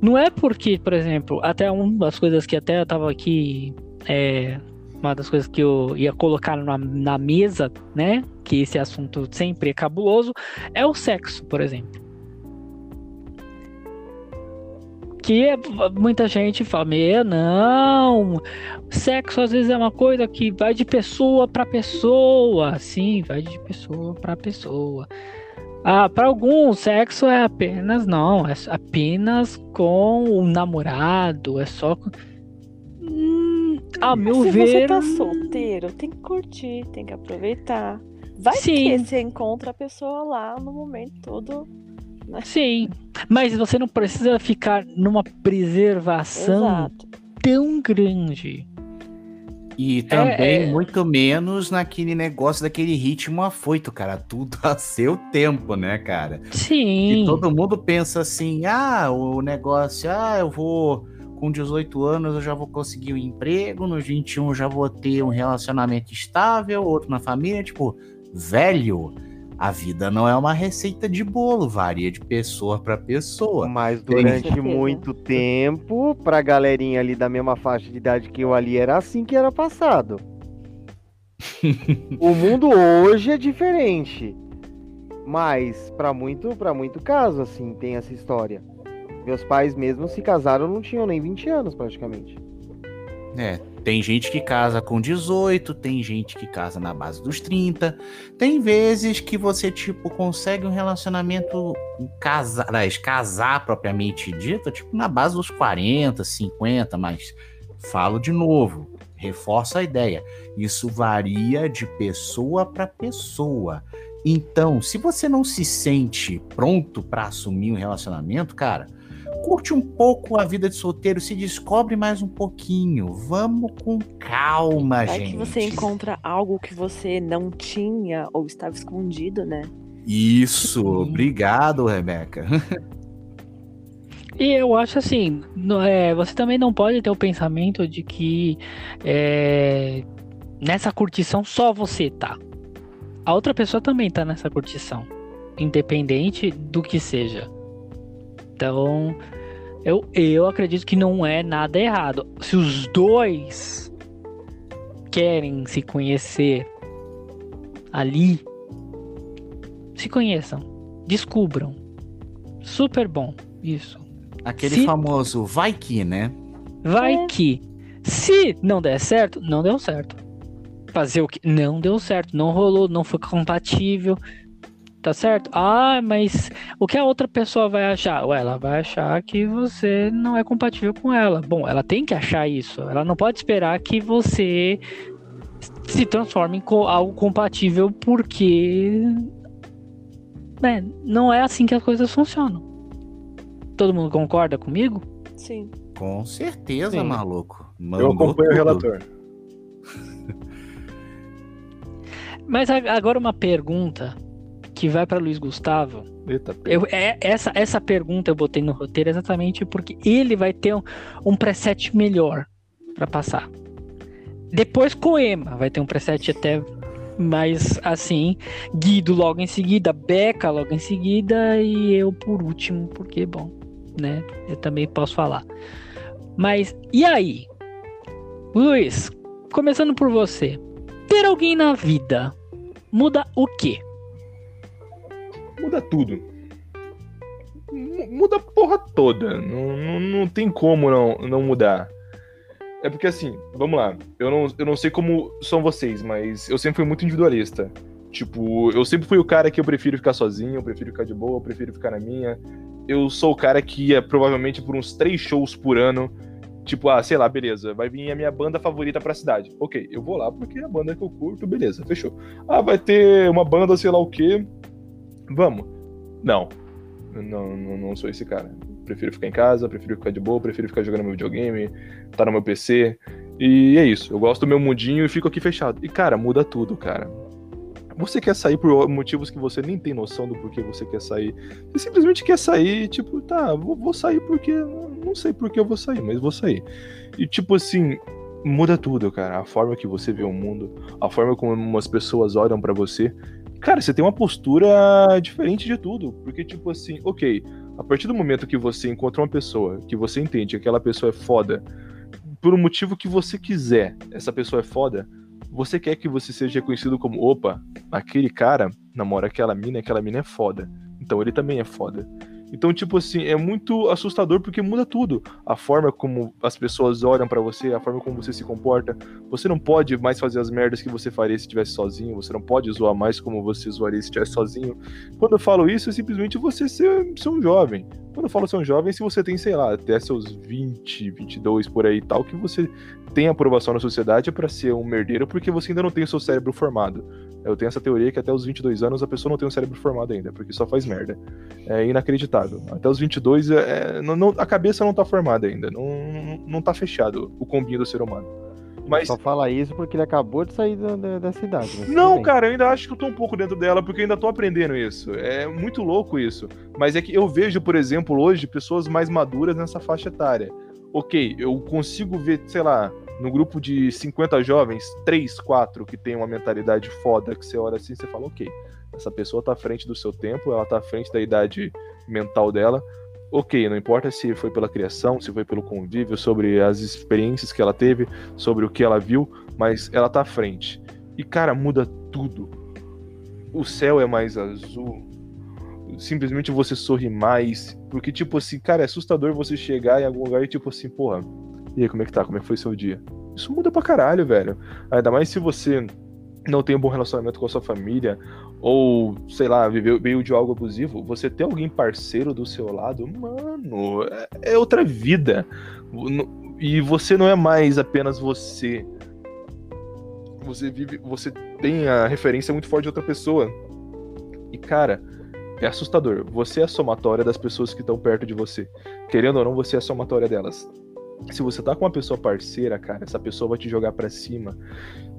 não é porque, por exemplo, até uma das coisas que até eu tava aqui. É, uma das coisas que eu ia colocar na, na mesa, né? Que esse assunto sempre é cabuloso, é o sexo, por exemplo. Porque muita gente fala, meu, não, sexo às vezes é uma coisa que vai de pessoa para pessoa. Sim, vai de pessoa para pessoa. Ah, para alguns, sexo é apenas, não, é apenas com o namorado, é só com... Hum, ao meu Se ver... você tá solteiro, tem que curtir, tem que aproveitar. Vai Sim. que você encontra a pessoa lá no momento todo. Sim, mas você não precisa ficar numa preservação Exato. tão grande. E também, é. muito menos naquele negócio daquele ritmo afoito, cara. Tudo a seu tempo, né, cara? Sim. E todo mundo pensa assim: ah, o negócio, ah, eu vou. Com 18 anos eu já vou conseguir um emprego, nos 21 eu já vou ter um relacionamento estável, outro na família. Tipo, velho, a vida não é uma receita de bolo, varia de pessoa para pessoa. Mas Tem durante certeza. muito tempo, pra galerinha ali da mesma faixa de idade que eu ali, era assim que era passado. [laughs] o mundo hoje é diferente. Mas, pra muito, pra muito caso, assim, tem essa história. Meus pais mesmo se casaram, não tinham nem 20 anos, praticamente. É, tem gente que casa com 18, tem gente que casa na base dos 30. Tem vezes que você, tipo, consegue um relacionamento casar, casar propriamente dito, tipo, na base dos 40, 50, mas falo de novo, reforço a ideia. Isso varia de pessoa para pessoa. Então, se você não se sente pronto para assumir um relacionamento, cara, curte um pouco a vida de solteiro, se descobre mais um pouquinho. Vamos com calma, Vai gente. que você encontra algo que você não tinha ou estava escondido, né? Isso, obrigado, Rebeca. [laughs] E eu acho assim, é, você também não pode ter o pensamento de que é, nessa curtição só você tá. A outra pessoa também tá nessa curtição, independente do que seja. Então, eu, eu acredito que não é nada errado. Se os dois querem se conhecer ali, se conheçam, descubram. Super bom isso. Aquele Se- famoso vai que, né? Vai É. que, se não der certo, não deu certo. Fazer o que? Não deu certo, não rolou, não foi compatível. Tá certo? Ah, mas o que a outra pessoa vai achar? Ué, ela vai achar que você não é compatível com ela. Bom, ela tem que achar isso. Ela não pode esperar que você se transforme em co- algo compatível, porque. né, não é assim que as coisas funcionam. Todo mundo concorda comigo? Sim. Com certeza, Sim. maluco. Eu Mandou acompanho o tudo. relator. Mas a- agora uma pergunta que vai para Luiz Gustavo. Eita. Eu, é, essa, essa pergunta eu botei no roteiro exatamente porque ele vai ter um, um preset melhor para passar. Depois Coema vai ter um preset até mais assim. Guido logo em seguida, Beca logo em seguida e eu por último, porque, bom, né? Eu também posso falar. Mas e aí? Luiz, começando por você. Ter alguém na vida muda o quê? Muda tudo. Mu- Muda a porra toda. Não, não, não tem como não, não mudar. É porque assim, vamos lá. Eu não, eu não sei como são vocês, mas eu sempre fui muito individualista. Tipo, eu sempre fui o cara que eu prefiro ficar sozinho, eu prefiro ficar de boa, eu prefiro ficar na minha. Eu sou o cara que ia provavelmente por uns três shows por ano. Tipo, ah, sei lá, beleza, vai vir a minha banda favorita pra cidade. Ok, eu vou lá porque é a banda que eu curto, beleza, fechou. Ah, vai ter uma banda, sei lá o quê. Vamos. Não. Não, não, não sou esse cara. Prefiro ficar em casa, prefiro ficar de boa, prefiro ficar jogando meu videogame, tá no meu PC. E é isso. Eu gosto do meu mundinho e fico aqui fechado. E, cara, muda tudo, cara. Você quer sair por motivos que você nem tem noção do porquê você quer sair. Você simplesmente quer sair, tipo, tá, vou, vou sair porque. Não sei por que eu vou sair, mas vou sair. E, tipo assim, muda tudo, cara. A forma que você vê o mundo, a forma como as pessoas olham pra você. Cara, você tem uma postura diferente de tudo. Porque, tipo assim, ok, a partir do momento que você encontra uma pessoa, que você entende que aquela pessoa é foda, por um motivo que você quiser, essa pessoa é foda, você quer que você seja reconhecido como, opa, aquele cara namora aquela mina, aquela mina é foda. Então ele também é foda. Então, tipo assim, é muito assustador porque muda tudo. A forma como as pessoas olham pra você, a forma como você se comporta. Você não pode mais fazer as merdas que você faria se estivesse sozinho. Você não pode zoar mais como você zoaria se estivesse sozinho. Quando eu falo isso, é simplesmente você ser, ser um jovem. Quando eu falo ser um jovem, se você tem, sei lá, até seus 20, 22 por aí e tal, que você tem aprovação na sociedade para ser um merdeiro porque você ainda não tem o seu cérebro formado. Eu tenho essa teoria que até os 22 anos a pessoa não tem o cérebro formado ainda, porque só faz merda. É inacreditável. Até os 22, é, não, não, a cabeça não tá formada ainda, não, não tá fechado o combinho do ser humano. Mas Só fala isso porque ele acabou de sair da, da, dessa idade. mas tudo Não, cara, eu ainda acho que eu tô um pouco dentro dela, porque eu ainda tô aprendendo isso. É muito louco isso. Mas é que eu vejo, por exemplo, hoje, pessoas mais maduras nessa faixa etária. Ok, eu consigo ver, sei lá, no grupo de 50 jovens, 3, 4 que tem uma mentalidade foda, que você olha assim e você fala, ok, essa pessoa tá à frente do seu tempo, ela tá à frente da idade mental dela. Ok, não importa se foi pela criação, se foi pelo convívio, sobre as experiências que ela teve, sobre o que ela viu, mas ela tá à frente. E, cara, muda tudo. O céu é mais azul. Simplesmente você sorri mais. Porque, tipo assim, cara, é assustador você chegar em algum lugar e, tipo assim, porra, e aí, como é que tá? Como é que foi seu dia? Isso muda pra caralho, velho. Ainda mais se você não tem um bom relacionamento com a sua família, ou, sei lá, viveu, veio de algo abusivo, você ter alguém parceiro do seu lado, mano, é, é outra vida. E você não é mais apenas você. Você vive. Você tem a referência muito forte de outra pessoa. E, cara, é assustador. Você é a somatória das pessoas que estão perto de você. Querendo ou não, você é a somatória delas. Se você tá com uma pessoa parceira, cara, essa pessoa vai te jogar pra cima.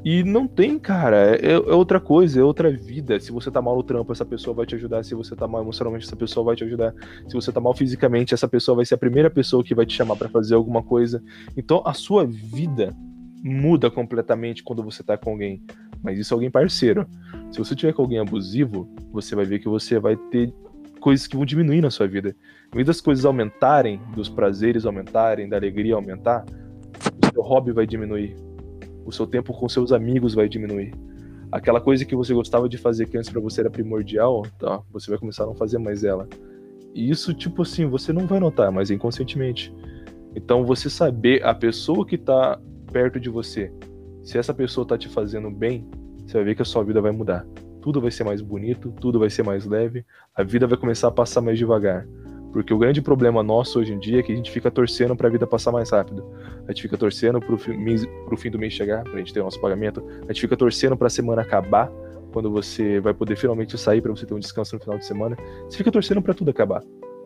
E não tem, cara, é, é outra coisa, é outra vida. Se você tá mal no trampo, essa pessoa vai te ajudar. Se você tá mal emocionalmente, essa pessoa vai te ajudar. Se você tá mal fisicamente, essa pessoa vai ser a primeira pessoa que vai te chamar pra fazer alguma coisa. Então a sua vida muda completamente quando você tá com alguém. Mas isso é alguém parceiro. Se você tiver com alguém abusivo, você vai ver que você vai ter coisas que vão diminuir na sua vida. Em vez das coisas aumentarem, dos prazeres aumentarem, da alegria aumentar, o seu hobby vai diminuir. O seu tempo com seus amigos vai diminuir. Aquela coisa que você gostava de fazer que antes pra você era primordial, tá? Você vai começar a não fazer mais ela. E isso, tipo assim, você não vai notar, mas inconscientemente. Então, você saber a pessoa que tá perto de você, se essa pessoa tá te fazendo bem, você vai ver que a sua vida vai mudar. Tudo vai ser mais bonito, tudo vai ser mais leve, a vida vai começar a passar mais devagar. Porque o grande problema nosso hoje em dia é que a gente fica torcendo pra vida passar mais rápido. A gente fica torcendo mês- pro fim do mês chegar, pra gente ter o nosso pagamento. A gente fica torcendo pra semana acabar, quando você vai poder finalmente sair pra você ter um descanso no final de semana. Você fica torcendo pra tudo acabar.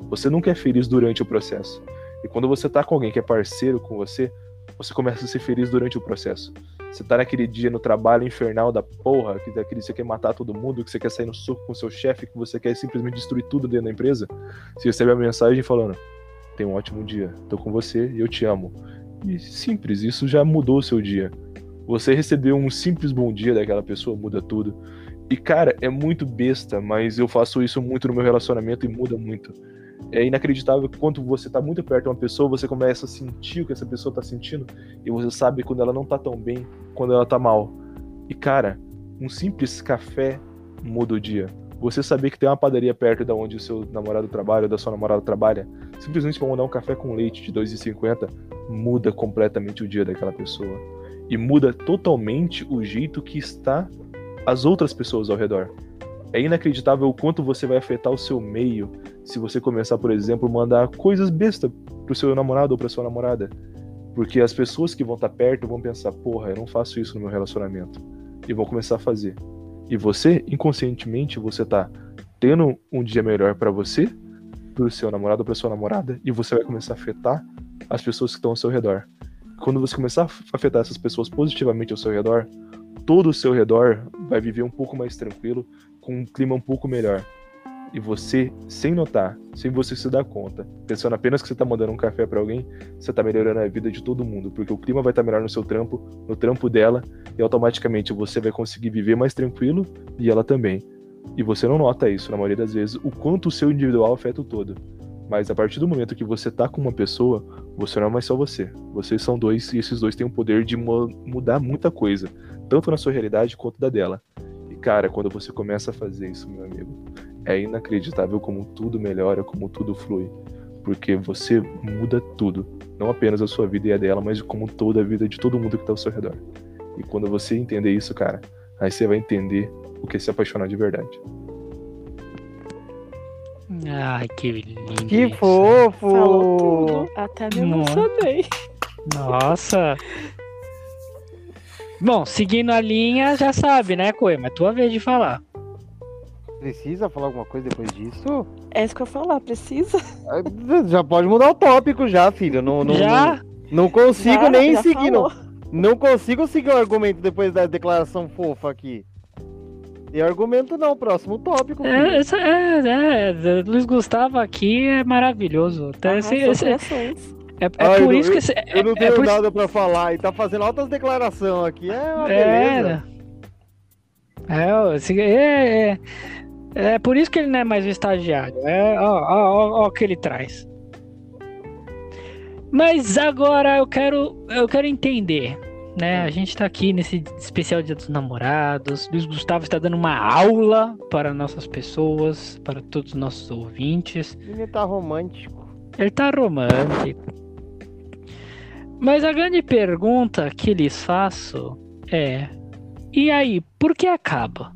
Você nunca é feliz durante o processo. E quando você tá com alguém que é parceiro com você, você começa a ser feliz durante o processo. Você tá naquele dia no trabalho infernal da porra, que daquele você quer matar todo mundo, que você quer sair no soco com seu chefe, que você quer simplesmente destruir tudo dentro da empresa. Você recebe a mensagem falando: Tenha um ótimo dia, tô com você e eu te amo. E simples, isso já mudou o seu dia. Você recebeu um simples bom dia daquela pessoa, muda tudo. E cara, é muito besta, mas eu faço isso muito no meu relacionamento e muda muito. É inacreditável que quando você tá muito perto de uma pessoa, você começa a sentir o que essa pessoa tá sentindo e você sabe quando ela não tá tão bem, quando ela tá mal. E cara, um simples café muda o dia. Você saber que tem uma padaria perto da onde o seu namorado trabalha, ou da sua namorada trabalha, simplesmente pra mandar um café com leite de 2,50 muda completamente o dia daquela pessoa. E muda totalmente o jeito que está as outras pessoas ao redor. É inacreditável o quanto você vai afetar o seu meio se você começar, por exemplo, mandar coisas besta pro seu namorado ou pra sua namorada. Porque as pessoas que vão estar perto vão pensar, porra, eu não faço isso no meu relacionamento. E vão começar a fazer. E você, inconscientemente, você tá tendo um dia melhor pra você, pro seu namorado ou pra sua namorada, e você vai começar a afetar as pessoas que estão ao seu redor. Quando você começar a afetar essas pessoas positivamente ao seu redor, todo o seu redor vai viver um pouco mais tranquilo, com um clima um pouco melhor. E você, sem notar, sem você se dar conta, pensando apenas que você tá mandando um café pra alguém, você tá melhorando a vida de todo mundo, porque o clima vai estar melhor no seu trampo, no trampo dela, e automaticamente você vai conseguir viver mais tranquilo e ela também. E você não nota isso, na maioria das vezes, o quanto o seu individual afeta o todo. Mas a partir do momento que você tá com uma pessoa, você não é mais só você. Vocês são dois e esses dois têm o poder de mu- mudar muita coisa, tanto na sua realidade quanto da dela. E cara, quando você começa a fazer isso, meu amigo, é inacreditável como tudo melhora, como tudo flui. Porque você muda tudo. Não apenas a sua vida e a dela, mas como toda a vida de todo mundo que tá ao seu redor. E quando você entender isso, cara, aí você vai entender o que é se apaixonar de verdade. Ai, que lindo. Que isso. fofo! Falou tudo. Até me emocionei. Nossa. Bom, seguindo a linha, já sabe, né, Coema? É tua vez de falar. Precisa falar alguma coisa depois disso? É isso que eu ia falar, precisa. Ah, Já pode mudar o tópico já, filho. Não, não, já? não, não consigo Já- nem já seguir. Não, não consigo seguir o argumento depois da declaração fofa aqui. Tem argumento não, próximo tópico. É, essa- é, é, Luiz Gustavo aqui é maravilhoso. Então, esse- Arrasou esse- é, é Ai, por não, isso que. esse- Eu não é, tenho é isso- nada pra falar e tá fazendo altas declarações aqui. É uma É, beleza. é, esse- é, é, é por isso que ele não é mais um estagiário. É, ó, ó, ó, ó o que ele traz. Mas agora eu quero, eu quero entender, né? A gente tá aqui nesse especial Dia dos Namorados. Luiz Gustavo está dando uma aula para nossas pessoas, para todos os nossos ouvintes. Ele tá romântico. Ele tá romântico. Mas a grande pergunta que lhes faço é: e aí, por que acaba?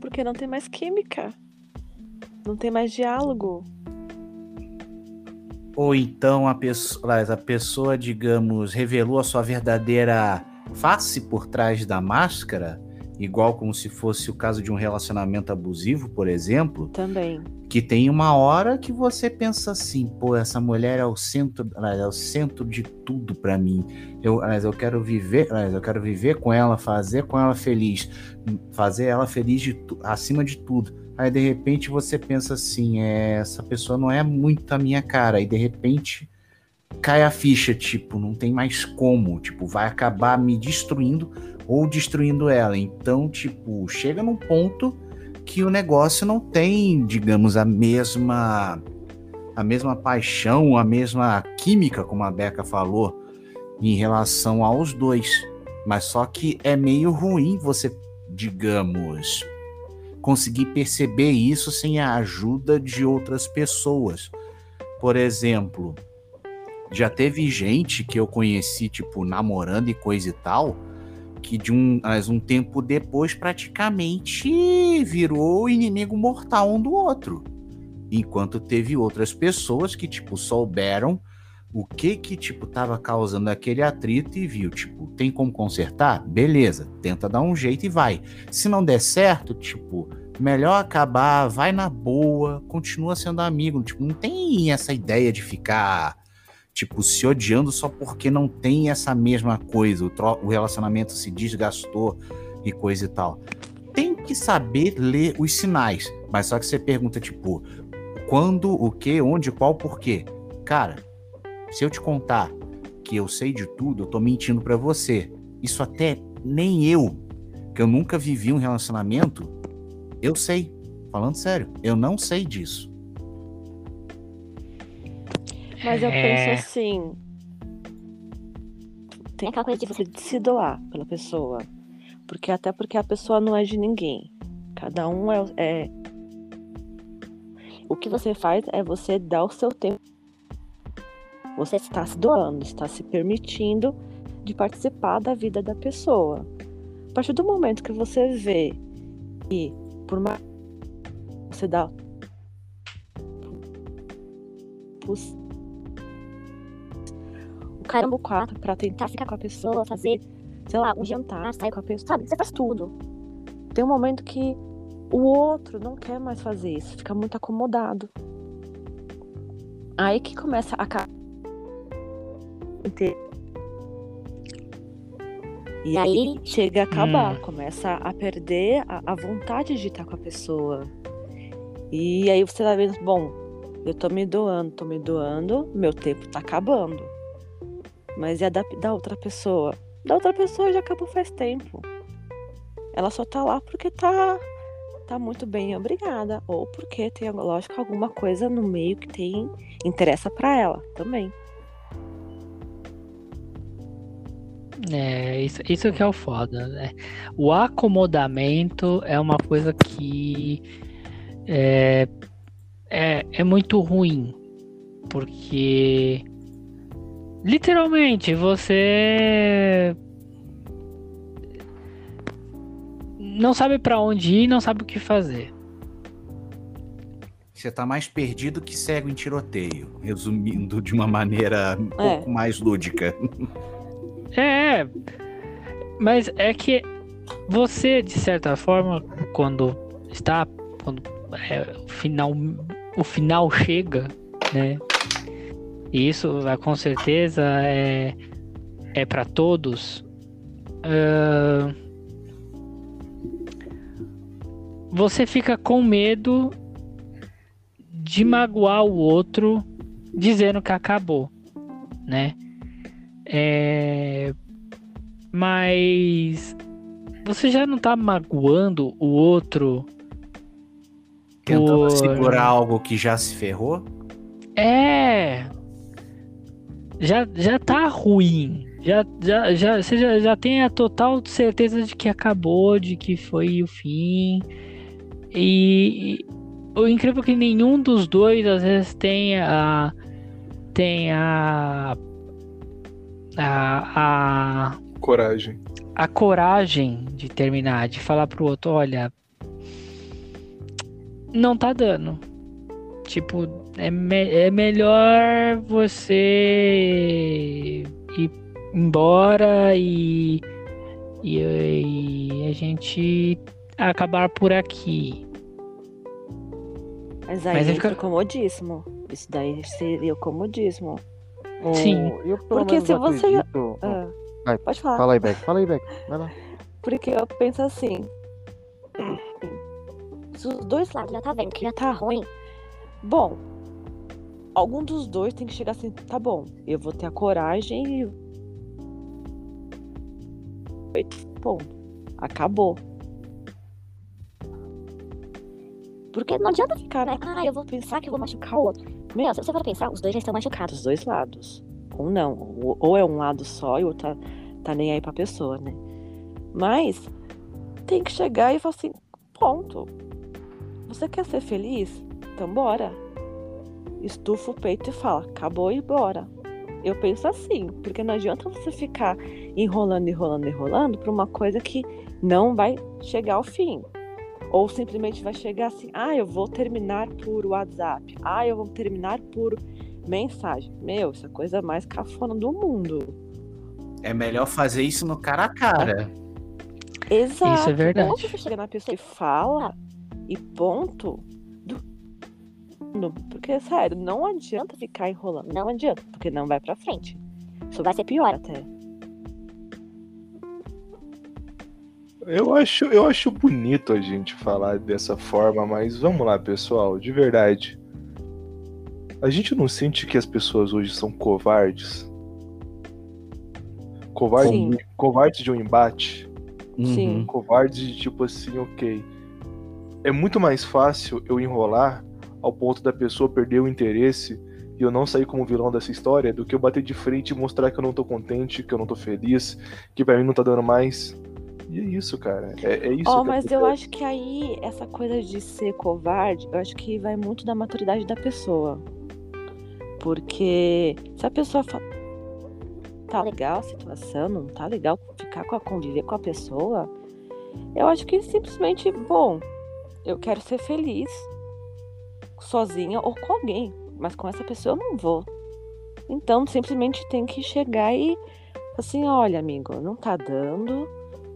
Porque não tem mais química. Não tem mais diálogo. Ou então a pessoa, a pessoa, digamos, revelou a sua verdadeira face por trás da máscara, igual como se fosse o caso de um relacionamento abusivo, por exemplo, Também. que tem uma hora que você pensa assim, pô, essa mulher é o centro, é o centro de tudo pra mim. Eu, eu quero viver, eu quero viver com ela, fazer com ela feliz, fazer ela feliz de acima de tudo. Aí de repente você pensa assim, é, essa pessoa não é muito a minha cara, e de repente cai a ficha, tipo, não tem mais como, tipo, vai acabar me destruindo ou destruindo ela. Então, tipo, chega num ponto que o negócio não tem, digamos, a mesma a mesma paixão, a mesma química, como a Beca falou, em relação aos dois. Mas só que é meio ruim você, digamos, conseguir perceber isso sem a ajuda de outras pessoas. Por exemplo, já teve gente que eu conheci, tipo, namorando e coisa e tal, que de um, mas um tempo depois praticamente virou inimigo mortal um do outro. Enquanto teve outras pessoas que, tipo, souberam o que que, tipo, tava causando aquele atrito e viu, tipo, tem como consertar? Beleza, tenta dar um jeito e vai. Se não der certo, tipo, melhor acabar, vai na boa, continua sendo amigo. Tipo, não tem essa ideia de ficar, tipo, se odiando só porque não tem essa mesma coisa, o, o relacionamento se desgastou e coisa e tal. Tem que saber ler os sinais, mas só que você pergunta, tipo, quando, o que, onde, qual, por quê? Cara, se eu te contar que eu sei de tudo, eu tô mentindo pra você. Isso até nem eu, que eu nunca vivi um relacionamento, eu sei. Falando sério, eu não sei disso. Mas eu É. penso assim. Tem aquela coisa de você se doar pela pessoa. Porque até porque a pessoa não é de ninguém. Cada um é, é- O que você faz é você dar o seu tempo. Você está se doando, está se permitindo de participar da vida da pessoa. A partir do momento que você vê que por mais você dá o caramba quatro pra tentar ficar com a pessoa, fazer, sei lá, um jantar, sair com a pessoa, sabe? Você faz tudo. Tem um momento que o outro não quer mais fazer isso, fica muito acomodado. Aí que começa a Ente- E aí chega a acabar, Hum. começa a perder a, a vontade de estar com a pessoa. E aí você vai vendo, bom, eu tô me doando, tô me doando, meu tempo tá acabando. Mas e a da, da outra pessoa? Da outra pessoa já acabou faz tempo. Ela só tá lá porque tá, tá muito bem, obrigada. Ou porque tem, lógico, alguma coisa no meio que tem interessa pra ela também. É, isso, isso que é o foda, né? O acomodamento é uma coisa que é, é, é muito ruim. Porque literalmente você não sabe pra onde ir, não sabe o que fazer. Você tá mais perdido que cego em tiroteio, resumindo de uma maneira um É. pouco mais lúdica. É, mas é que você, de certa forma, quando está, quando é, o final, o final chega, né? E isso, com certeza, é, é para todos. ah, você fica com medo de magoar o outro dizendo que acabou, né? É, mas você já não tá magoando o outro Tentando por- segurar algo que já se ferrou. É. Já, já tá ruim. Já, já, já, você já, já tem a total certeza de que acabou, de que foi o fim. E, o incrível é que nenhum dos dois às vezes tem a. Tem a. A. a Coragem. a coragem de terminar, de falar pro outro, olha, não tá dando. Tipo, é, me- é melhor você ir embora e, e, e a gente acabar por aqui. Mas aí Mas fica- comodismo. Isso daí seria o comodismo. O- Sim. Eu Porque se você- acredito- Ah, Vai, pode falar. Fala aí, Beck. Fala aí, Beck. Vai lá. Porque eu penso assim. Se os dois lados já tá vendo que já tá ruim, bom, algum dos dois tem que chegar assim, tá bom, eu vou ter a coragem e. Ponto. Acabou. Porque não adianta ficar, né? Ah, eu vou pensar que eu vou machucar o outro. Meu, se você for pensar, os dois já estão machucados, os dois lados. Ou não. Ou- é um lado só e o outro tá, tá nem aí pra pessoa, né? Mas tem que chegar e falar assim, ponto. Você quer ser feliz? Então bora. Estufa o peito e fala, acabou e bora. Eu penso assim, porque não adianta você ficar enrolando, enrolando, enrolando pra uma coisa que não vai chegar ao fim. Ou simplesmente vai chegar assim, ah, eu vou terminar por WhatsApp. Ah, eu vou terminar por mensagem. Meu, isso é a coisa mais cafona do mundo. É melhor fazer isso no cara a cara. Exato. Isso é verdade. Ou você chega na pessoa e fala e ponto. do- Porque, sério, não adianta ficar enrolando. Não adianta, porque não vai pra frente. Isso vai ser pior até. Eu acho, eu acho bonito a gente falar dessa forma, mas vamos lá, pessoal, de verdade. A gente não sente que as pessoas hoje são covardes? Covardes, Sim. covardes de um embate? Sim. Uhum. Covardes de tipo assim, ok. É muito mais fácil eu enrolar ao ponto da pessoa perder o interesse e eu não sair como vilão dessa história do que eu bater de frente e mostrar que eu não tô contente, que eu não tô feliz, que pra mim não tá dando mais. E é isso, cara. É, é isso que mas eu acontece. acho que aí, essa coisa de ser covarde, eu acho que vai muito da maturidade da pessoa. Porque se a pessoa fala, tá legal a situação, não tá legal ficar com a conviver com a pessoa, eu acho que simplesmente, bom, eu quero ser feliz sozinha ou com alguém, mas com essa pessoa eu não vou. Então simplesmente tem que chegar e assim, olha, amigo, não tá dando,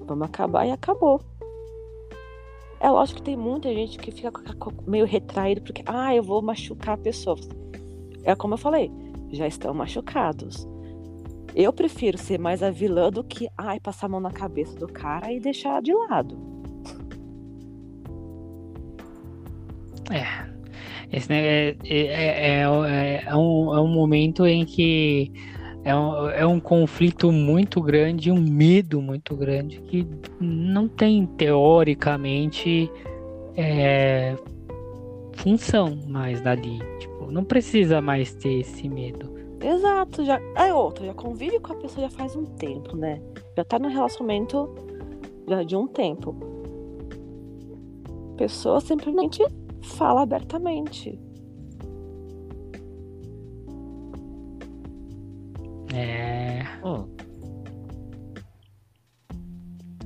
vamos acabar e acabou. É lógico que tem muita gente que fica meio retraído porque, ah, eu vou machucar a pessoa. É como eu falei, já estão machucados. Eu prefiro ser mais a vilã do que, ai, passar a mão na cabeça do cara e deixar de lado. Esse, né, é, é, é, é, é um, é um momento em que é um, é um conflito muito grande, um medo muito grande que não tem teoricamente é, função mais dali. Tipo, não precisa mais ter esse medo. Exato, já. Aí outra, já convive com a pessoa já faz um tempo, né? Já tá no relacionamento já de um tempo. A pessoa simplesmente fala abertamente. É. Hum.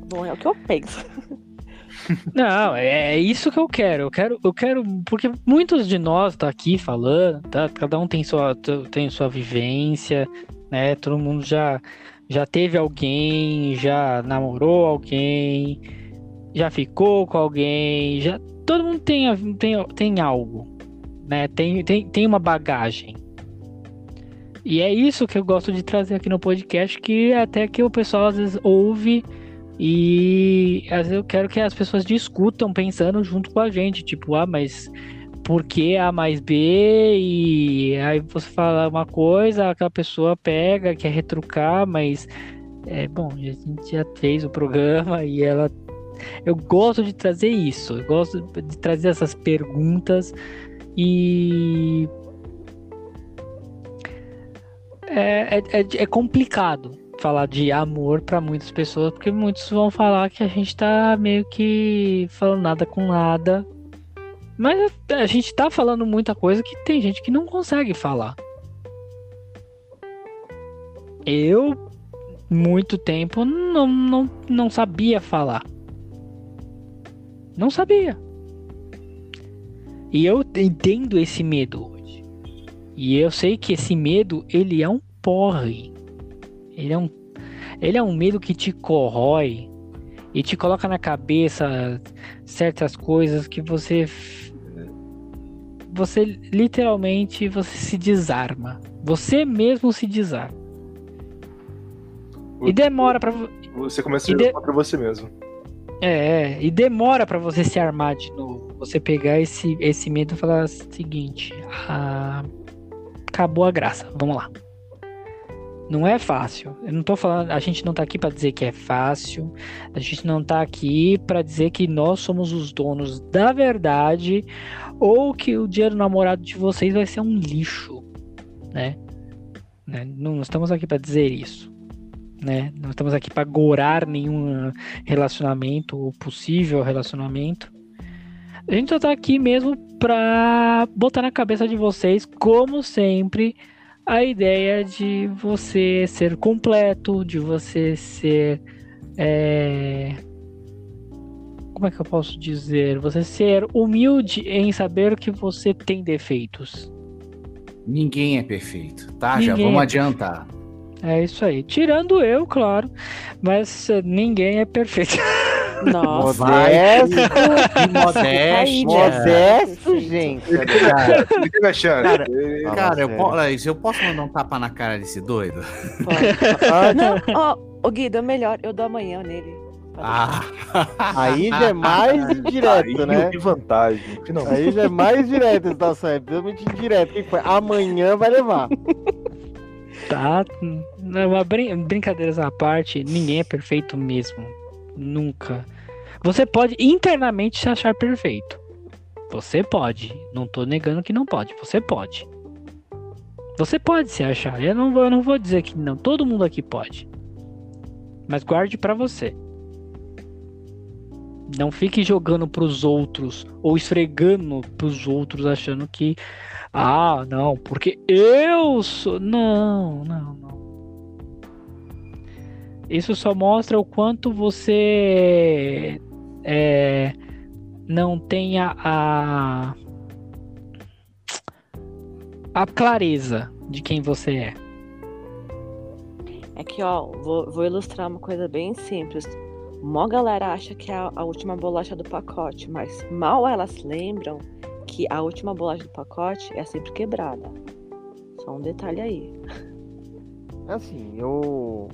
Bom, é o que eu penso. [laughs] Não, é é isso que eu quero. Eu quero, eu quero, porque muitos de nós tá aqui falando, tá? Cada um tem sua, tem sua vivência, né? Todo mundo já, já teve alguém, já namorou alguém, já ficou com alguém, já todo mundo tem, tem, tem algo, né? Tem, tem, tem uma bagagem. E é isso que eu gosto de trazer aqui no podcast, que até que o pessoal às vezes ouve e às vezes eu quero que as pessoas discutam pensando junto com a gente, tipo, ah, mas por que A mais B? E aí você fala uma coisa, aquela pessoa pega, quer retrucar, mas é bom, a gente já fez o programa e ela. Eu gosto de trazer isso, eu gosto de trazer essas perguntas e. É, é, é- é complicado falar de amor pra muitas pessoas, porque muitos vão falar que a gente tá meio que falando nada com nada. Mas a gente tá falando muita coisa que tem gente que não consegue falar. Eu, muito tempo, não, não, não sabia falar. Não sabia. E eu entendo esse medo. E eu sei que esse medo, ele é um porre. Ele é um, ele é um medo que te corrói e te coloca na cabeça certas coisas que você você literalmente você se desarma. Você mesmo se desarma. E demora pra vo- Você começa a E jogar de- contra você mesmo. é, é, e demora pra você se armar de novo. Você pegar esse esse medo e falar o seguinte, ah, acabou a graça. Vamos lá. Não é fácil. Eu não tô falando, a gente não tá aqui pra dizer que é fácil. A gente não tá aqui pra dizer que nós somos os donos da verdade ou que o do namorado de vocês vai ser um lixo, né? Né? Não estamos aqui pra dizer isso, né? Não estamos aqui pra gorar nenhum relacionamento ou possível relacionamento. A gente só tá aqui mesmo pra botar na cabeça de vocês, como sempre, a ideia de você ser completo, de você ser. é, Como é que eu posso dizer? Você ser humilde em saber que você tem defeitos. Ninguém é perfeito, tá? Já Ninguém vamos é adiantar. É isso aí. Tirando eu, claro. Mas eh, ninguém é perfeito. [laughs] Nossa. Modesto, Que modéstia. modesto, gente. Cara, chance. Cara, Fala cara, eu, sério. po- olha isso, eu posso mandar um tapa na cara desse doido? Ah, Não, ó, ô Guido, é melhor, eu dou amanhã nele. Ah, Aí já é mais indireto, né? vi vantagem. Finalmente. Aí já é mais direto situação, é totalmente indireto. O que que foi? Amanhã vai levar. Tá? Não, brin- brincadeiras à parte, ninguém é perfeito mesmo. Nunca. Você pode internamente se achar perfeito. Você pode. Não tô negando que não pode. Você pode. Você pode se achar. Eu não vou, eu não vou dizer que não. Todo mundo aqui pode. Mas guarde pra você. Não fique jogando pros outros ou esfregando pros outros achando que ah, não, porque eu sou. Não, não, não. Isso só mostra o quanto você é, não tenha a. a clareza de quem você é. É que, ó, vou, vou ilustrar uma coisa bem simples. Mó galera acha que é a, a última bolacha do pacote, mas mal elas lembram que a última bolacha do pacote é sempre quebrada. Só um detalhe aí. Assim, eu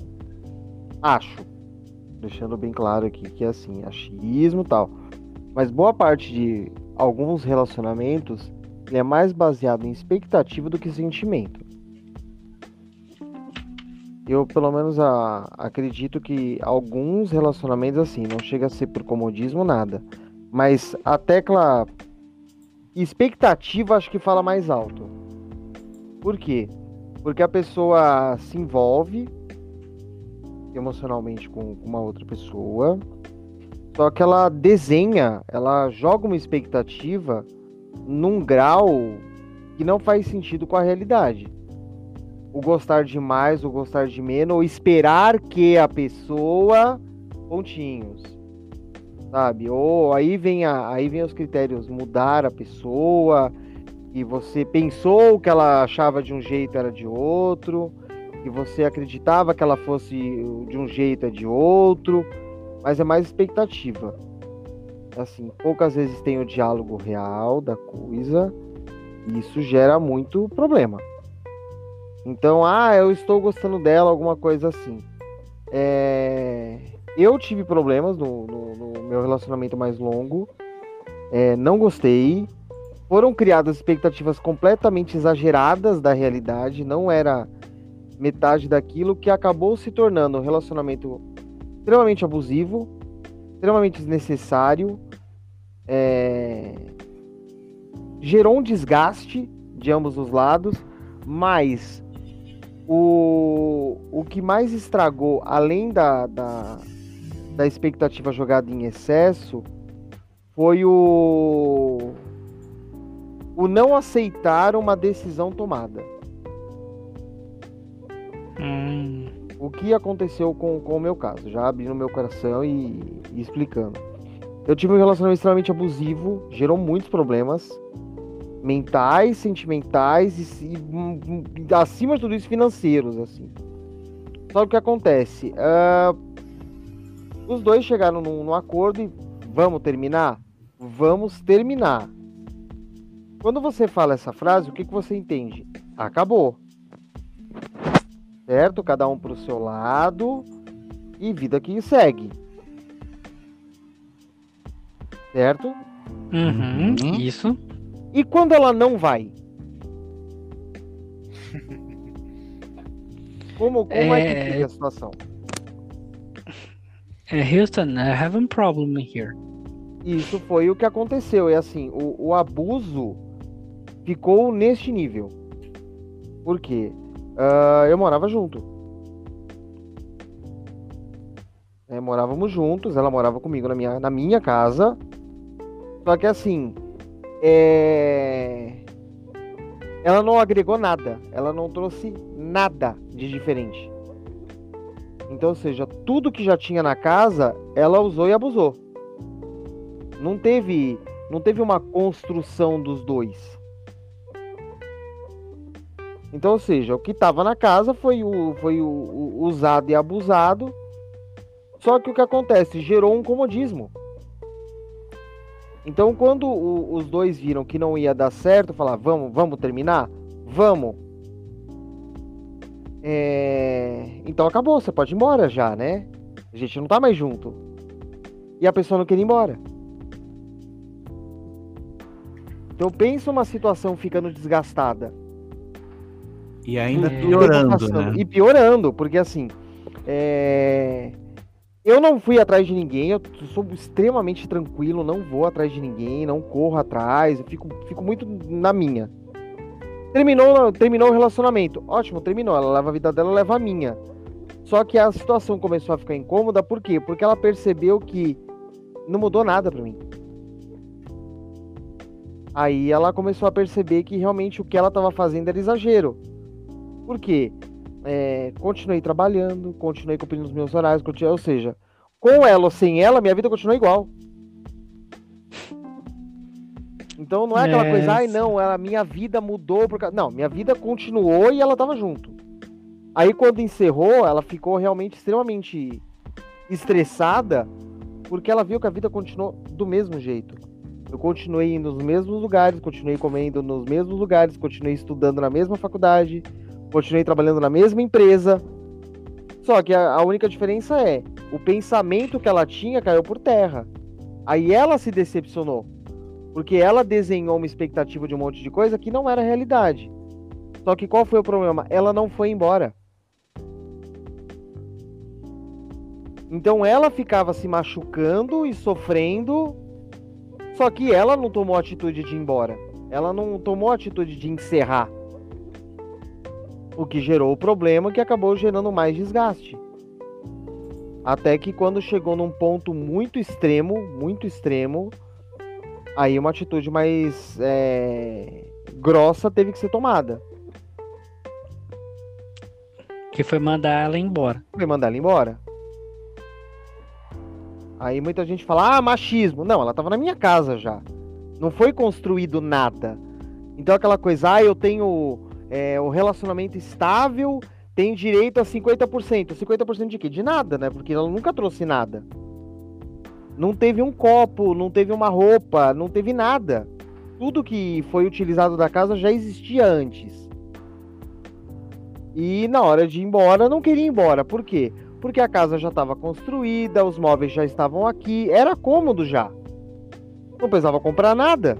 acho, deixando bem claro aqui que é assim, achismo tal. Mas boa parte de alguns relacionamentos ele é mais baseado em expectativa do que sentimento. Eu, pelo menos, a- acredito que alguns relacionamentos, assim, não chega a ser por comodismo nada. Mas a tecla expectativa acho que fala mais alto. Por quê? Porque a pessoa se envolve emocionalmente com uma outra pessoa, só que ela desenha, ela joga uma expectativa num grau que não faz sentido com a realidade. O gostar de mais, o gostar de menos, ou esperar que a pessoa pontinhos. Sabe? Ou aí vem a, aí vem os critérios mudar a pessoa, e você pensou que ela achava de um jeito era de outro, e você acreditava que ela fosse de um jeito é de outro, mas é mais expectativa. Assim, poucas vezes tem o diálogo real da coisa, e isso gera muito problema. Então, ah, eu estou gostando dela, alguma coisa assim. É, Eu tive problemas no, no- no meu relacionamento mais longo. É, não gostei. Foram criadas expectativas completamente exageradas da realidade. Não era metade daquilo que acabou se tornando um relacionamento extremamente abusivo, extremamente desnecessário. é, Gerou um desgaste de ambos os lados, mas o, o que mais estragou, além da, da, da expectativa jogada em excesso, foi o, o não aceitar uma decisão tomada. Hum, O que aconteceu com, com o meu caso? Já abrindo meu coração e, e explicando. Eu tive um relacionamento extremamente abusivo, gerou muitos problemas mentais, sentimentais e, hum, acima de tudo isso financeiros, assim. Só que o que acontece? Ah, os dois chegaram num, num acordo e vamos terminar? Vamos terminar. Quando você fala essa frase, o que, que você entende? Acabou. Certo? Cada um pro seu lado e vida que segue. Certo? uhum, Uhum. Isso. E quando ela não vai? Como, como é... É. que fica a situação? É, Houston, I have a problem here. Isso foi o que aconteceu. E assim, o, o abuso ficou neste nível. Por quê? Ah, eu morava junto. É, morávamos juntos, ela morava comigo na minha, na minha casa. Só que assim, é... ela não agregou nada. Ela não trouxe nada de diferente. Então, ou seja, tudo que já tinha na casa, ela usou e abusou. Não teve, não teve uma construção dos dois. Então, ou seja, o que estava na casa foi, o, foi o, o usado e abusado. Só que o que acontece? Gerou um comodismo. Então, quando o- os dois viram que não ia dar certo, falar, vamos, vamos terminar? Vamos. É, Então acabou, você pode ir embora já, né? A gente não tá mais junto. E a pessoa não quer ir embora. Então pensa uma situação ficando desgastada. E ainda É. piorando, né? E piorando, porque assim. é, Eu não fui atrás de ninguém, eu sou extremamente tranquilo, não vou atrás de ninguém, não corro atrás, eu fico, fico muito na minha. Terminou, terminou o relacionamento. Ótimo, terminou. Ela leva a vida dela, eu levo a minha. Só que a situação começou a ficar incômoda, por quê? Porque ela percebeu que não mudou nada pra mim. Aí ela começou a perceber que realmente o que ela estava fazendo era exagero. Por quê? É, continuei trabalhando, continuei cumprindo os meus horários, continuei, ou seja, com ela ou sem ela, minha vida continua igual. Então não é aquela É, coisa, ai não, a minha vida mudou por causa. Não, minha vida continuou e ela tava junto. Aí quando encerrou, ela ficou realmente extremamente estressada, porque ela viu que a vida continuou do mesmo jeito. Eu continuei indo nos mesmos lugares, continuei comendo nos mesmos lugares, continuei estudando na mesma faculdade, continuei trabalhando na mesma empresa. Só que a, a única diferença é o pensamento que ela tinha caiu por terra. Aí ela se decepcionou. Porque ela desenhou uma expectativa de um monte de coisa que não era realidade. Só que qual foi o problema? Ela não foi embora. Então ela ficava se machucando e sofrendo. Só que ela não tomou a atitude de ir embora. Ela não tomou a atitude de encerrar. O que gerou o problema que acabou gerando mais desgaste. Até que quando chegou num ponto muito extremo, muito extremo, aí uma atitude mais é, grossa teve que ser tomada. Que foi mandar ela embora. Foi mandar ela embora. Aí muita gente fala, ah, machismo. Não, ela tava na minha casa já. Não foi construído nada. Então aquela coisa, ah, eu tenho é, o relacionamento estável, tenho direito a 50%. 50% de quê? De nada, né? Porque ela nunca trouxe nada. Não teve um copo, não teve uma roupa, não teve nada. Tudo que foi utilizado da casa já existia antes. E na hora de ir embora, não queria ir embora. Por quê? Porque a casa já estava construída, os móveis já estavam aqui, era cômodo já. Não precisava comprar nada.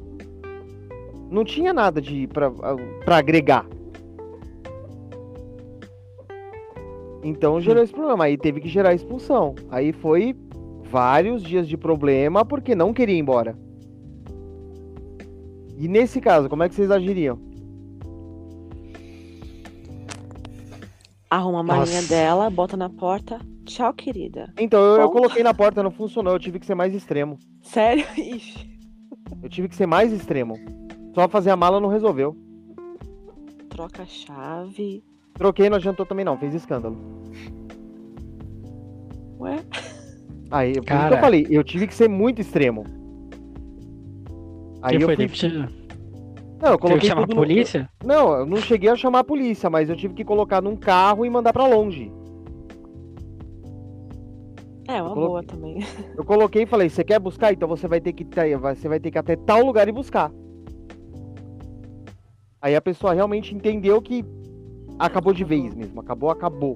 Não tinha nada de para agregar. Então gerou esse problema. Aí teve que gerar expulsão. Aí foi vários dias de problema porque não queria ir embora. E nesse caso, como é que vocês agiriam? Arruma a malinha Nossa. dela, bota na porta. Tchau, querida. Então, eu, eu coloquei na porta, não funcionou. Eu tive que ser mais extremo. Sério? [laughs] Ixi. Eu tive que ser mais extremo. Só fazer a mala não resolveu. Troca a chave. Troquei, não adiantou também não, fez escândalo. Ué? Aí, por isso que Cara. eu falei, eu tive que ser muito extremo. Aí que eu foi? fui... Não, eu coloquei chamar a tudo no- polícia? Não, eu não cheguei a chamar a polícia, mas eu tive que colocar num carro e mandar pra longe. É, uma Eu boa coloquei. também. [laughs] Eu coloquei e falei, você quer buscar? Então você vai ter que ter- você vai ter que ir até tal lugar e buscar. Aí a pessoa realmente entendeu que acabou de vez mesmo, acabou, acabou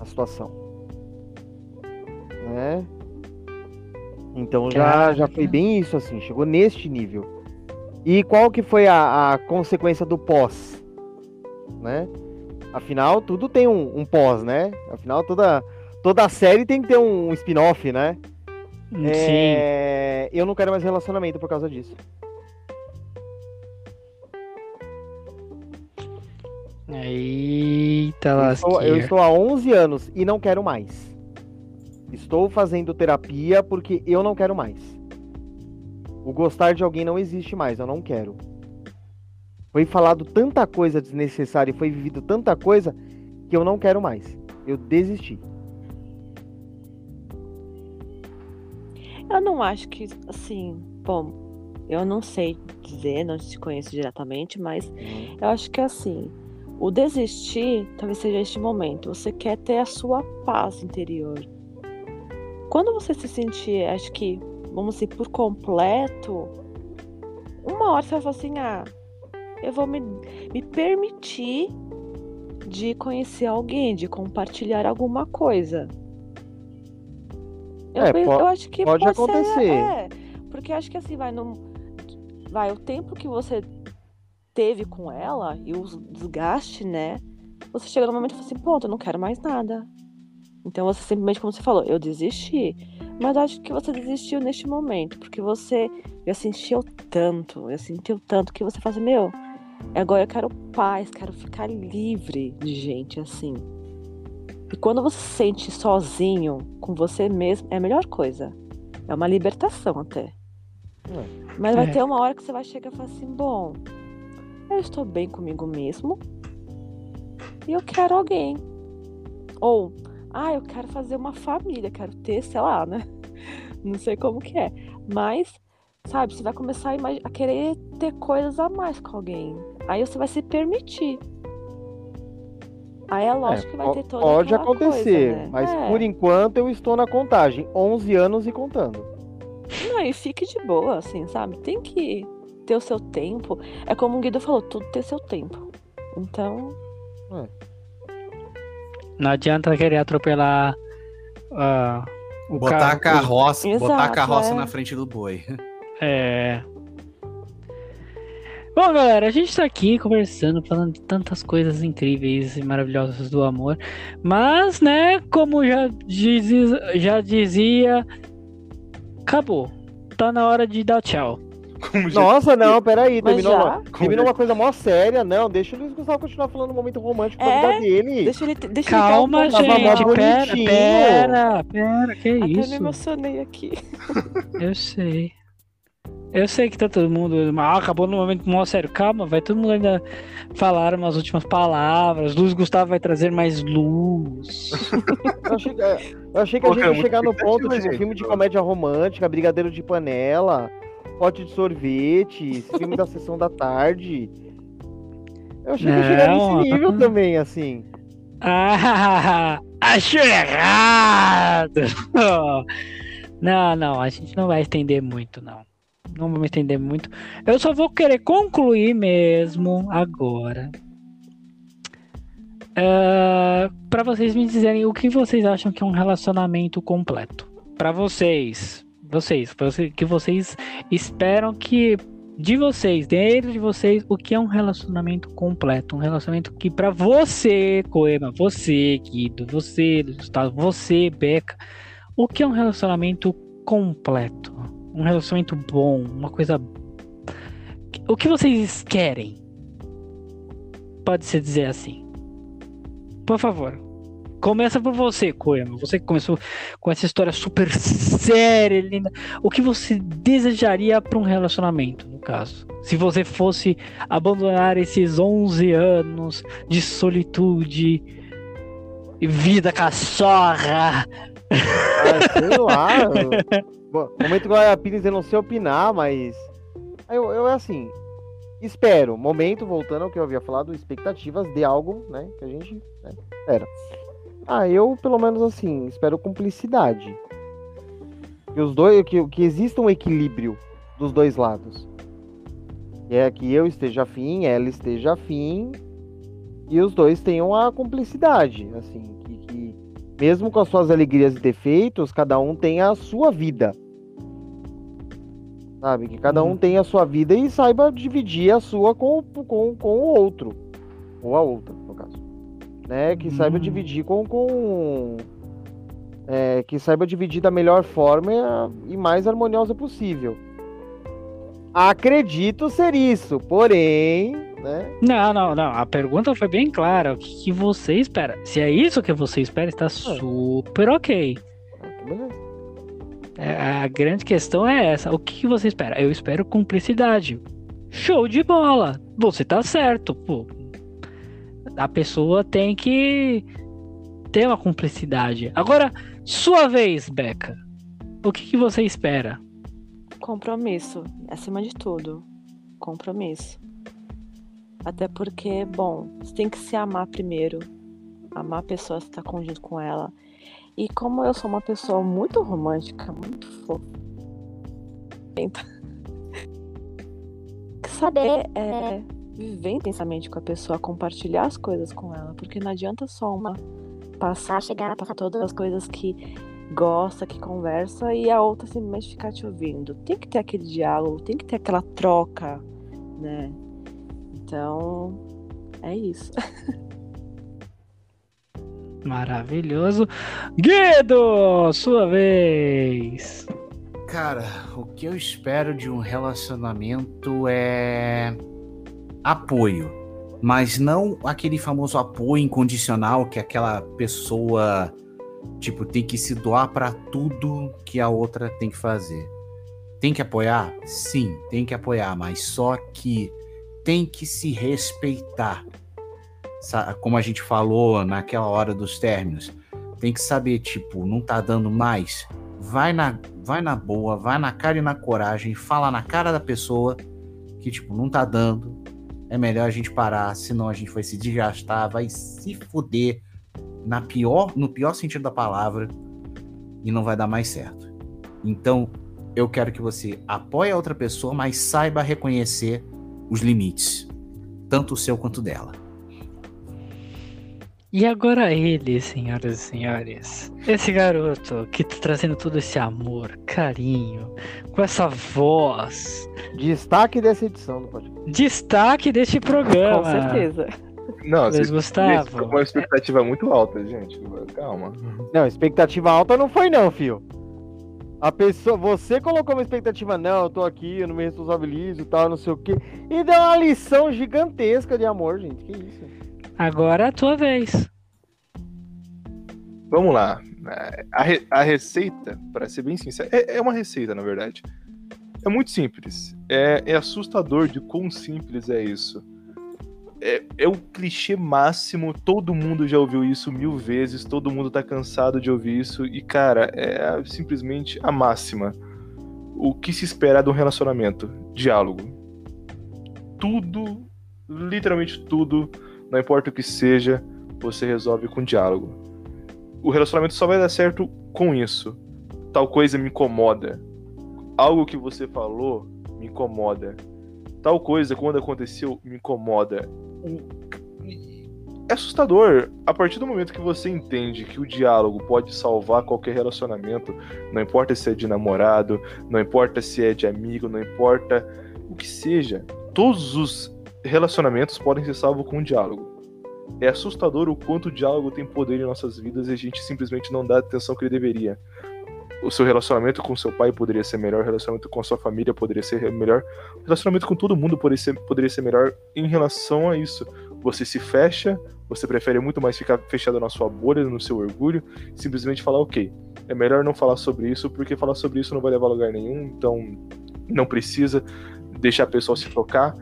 a situação. Né? Então já, já foi bem isso assim, chegou neste nível. E qual que foi a, a consequência do pós? Né? Afinal, tudo tem um, um pós, né? Afinal, toda, toda série tem que ter um spin-off, né? Sim. É, Eu não quero mais relacionamento por causa disso. Eita, Eu estou, eu estou há 11 anos e não quero mais. Estou fazendo terapia porque eu não quero mais. O gostar de alguém não existe mais, eu não quero. Foi falado tanta coisa desnecessária e foi vivido tanta coisa que eu não quero mais. Eu desisti. Eu não acho que, assim, bom, eu não sei dizer, não te conheço diretamente, mas eu acho que assim, o desistir talvez seja este momento. Você quer ter a sua paz interior. Quando você se sentir, acho que, vamos dizer, por completo, uma hora você vai falar assim, ah, eu vou me, me permitir de conhecer alguém, de compartilhar alguma coisa. Eu, É, penso- po- eu acho que pode ser, acontecer. é, porque acho que assim, vai, não, vai, o tempo que você teve com ela e o desgaste, né? Você chega no momento e fala assim, ponto, eu não quero mais nada. Então você simplesmente, como você falou, eu desisti. Mas acho que você desistiu neste momento, porque você já sentiu tanto, já sentiu tanto que você fala assim, meu, agora eu quero paz, quero ficar livre de gente assim. E quando você se sente sozinho com você mesmo, é a melhor coisa. É uma libertação até. Mas vai É. ter uma hora que você vai chegar e falar assim, bom, eu estou bem comigo mesmo e eu quero alguém. Ou, ah, eu quero fazer uma família, quero ter, sei lá, né? [laughs] Não sei como que é. Mas, sabe, você vai começar a, a querer ter coisas a mais com alguém. Aí você vai se permitir. Aí é lógico que vai ter toda Pode acontecer, coisa, né? mas É. por enquanto eu estou na contagem, 11 anos e contando. Não, e fique de boa, assim, sabe? Tem que ter o seu tempo. É como o Guido falou, tudo tem seu tempo. Então, Não adianta querer atropelar ah, o Botar carro. a carroça, botar a Exato, carroça é. na frente do boi. [laughs] É. Bom, galera, a gente tá aqui conversando, falando de tantas coisas incríveis e maravilhosas do amor. Mas, né, como já, dizi- já dizia, acabou. Tá na hora de dar tchau. Como Nossa, não, peraí. Mas Terminou, já? uma, terminou uma coisa mó séria. Não, deixa o Luiz Gustavo continuar falando o momento romântico da É, vida dele. Deixa ele, deixa Calma, ele um gente. Pera, pera, pera. Que Até me isso? emocionei aqui. [laughs] Eu sei. Eu sei que tá todo mundo. Ah, acabou no momento mó sério. Calma, vai todo mundo ainda falar umas últimas palavras. Luz Gustavo vai trazer mais luz. Eu achei, que- é, eu achei que a Pô, gente ia chegar no ponto, expectativa, tipo, gente. filme de comédia romântica, brigadeiro de panela, pote de sorvete, filme da sessão da tarde. Eu achei que ia chegar Não, nesse nível também, assim. Ah, [laughs] achou errado! [laughs] Não, não, a gente não vai estender muito, não. Não vamos estender muito. Eu só vou querer concluir mesmo agora. Ah, pra vocês me dizerem o que vocês acham que é um relacionamento completo. Pra vocês, vocês, você- que vocês esperam que de vocês, dentro de vocês, o que é um relacionamento completo, um relacionamento que pra você, Coema, você, Guido, você, Gustavo, você, Beca, o que é um relacionamento completo, um relacionamento bom, uma coisa o que vocês querem? Pode se dizer assim. Por favor. Começa por você, Coema. Você que começou com essa história super séria, linda. O que você desejaria para um relacionamento, no caso? Se você fosse abandonar esses 11 anos de solitude e vida cachorra. Ah, sei lá. [laughs] Bom, momento Pires eu não sei opinar, mas. Eu, eu é assim. Espero, momento, voltando ao que eu havia falado, expectativas de algo, né? Que a gente né, espera. Ah, eu, pelo menos assim, espero cumplicidade. Que os dois. Que, que exista um equilíbrio dos dois lados. Que é que eu esteja afim, ela esteja afim. E os dois tenham a cumplicidade. Assim, que, que mesmo com as suas alegrias e defeitos, cada um tem a sua vida. Sabe? Que cada um Uhum. tem a sua vida e saiba dividir a sua com, com, com o outro. Ou a outra, no caso. Né? Que saiba Hum. dividir com. com é, que saiba dividir da melhor forma e mais harmoniosa possível. Acredito ser isso, porém, né? Não, não, não. A pergunta foi bem clara. O que, que você espera? Se é isso que você espera, está super ok. beleza. É, A grande questão é essa. O que, que você espera? Eu espero cumplicidade. Show de bola. Você tá certo, pô. A pessoa tem que ter uma cumplicidade. Agora, sua vez, Beca. O que, que você espera? Compromisso, acima de tudo. Compromisso. Até porque, bom, você tem que se amar primeiro. Amar a pessoa, estar conjunto com ela. E como eu sou uma pessoa muito romântica, muito fofa. Então, [laughs] saber é, viver intensamente com a pessoa, compartilhar as coisas com ela. Porque não adianta só uma passar, chegar, passar todas as coisas que gosta, que conversa, e a outra simplesmente ficar te ouvindo. Tem que ter aquele diálogo, tem que ter aquela troca, né? Então, é isso. [laughs] Maravilhoso. Guido, sua vez. Cara, o que eu espero de um relacionamento é apoio, mas não aquele famoso apoio incondicional que aquela pessoa tipo tem que se doar pra tudo que a outra tem que fazer. Tem que apoiar? Sim, tem que apoiar, mas só que tem que se respeitar. Como a gente falou naquela hora dos términos, tem que saber, tipo, não tá dando mais, vai na, vai na boa, vai na cara e na coragem, fala na cara da pessoa que, tipo, não tá dando. É melhor a gente parar, senão a gente vai se desgastar, vai se fuder na pior, no pior sentido da palavra e não vai dar mais certo. Então, eu quero que você apoie a outra pessoa, mas saiba reconhecer os limites, tanto o seu quanto dela. E agora ele, senhoras e senhores. Esse garoto que tá trazendo todo esse amor, carinho, com essa voz. Destaque dessa edição do podcast. Destaque deste programa. Com certeza. Não, Luiz vocês Gustavo. estão com uma expectativa muito alta, gente. Calma. Não, expectativa alta não foi não, fio. A pessoa, você colocou uma expectativa, não, eu tô aqui, eu não me responsabilizo e tal, não sei o quê. E deu uma lição gigantesca de amor, gente. Que isso? Agora é a tua vez. Vamos lá. A, re- a receita, para ser bem sincero, é, é uma receita, na verdade. É muito simples. É, é assustador de quão simples é isso. É, é o clichê máximo, todo mundo já ouviu isso mil vezes, todo mundo tá cansado de ouvir isso, e cara, é simplesmente a máxima. O que se espera de um relacionamento? Diálogo. Tudo, literalmente tudo, não importa o que seja, você resolve com diálogo. O relacionamento só vai dar certo com isso. Tal coisa me incomoda. Algo que você falou me incomoda. Tal coisa, quando aconteceu, me incomoda. É assustador. A partir do momento que você entende que o diálogo pode salvar qualquer relacionamento, não importa se é de namorado, não importa se é de amigo, não importa o que seja, todos os relacionamentos podem ser salvos com um diálogo. É assustador o quanto o diálogo tem poder em nossas vidas e a gente simplesmente não dá a atenção que ele deveria. O seu relacionamento com seu pai poderia ser melhor, o relacionamento com a sua família poderia ser melhor, o relacionamento com todo mundo poderia ser, poderia ser melhor em relação a isso. Você se fecha, você prefere muito mais ficar fechado na sua bolha, no seu orgulho, simplesmente falar, ok, é melhor não falar sobre isso, porque falar sobre isso não vai levar a lugar nenhum, então não precisa deixar a pessoa se tocar.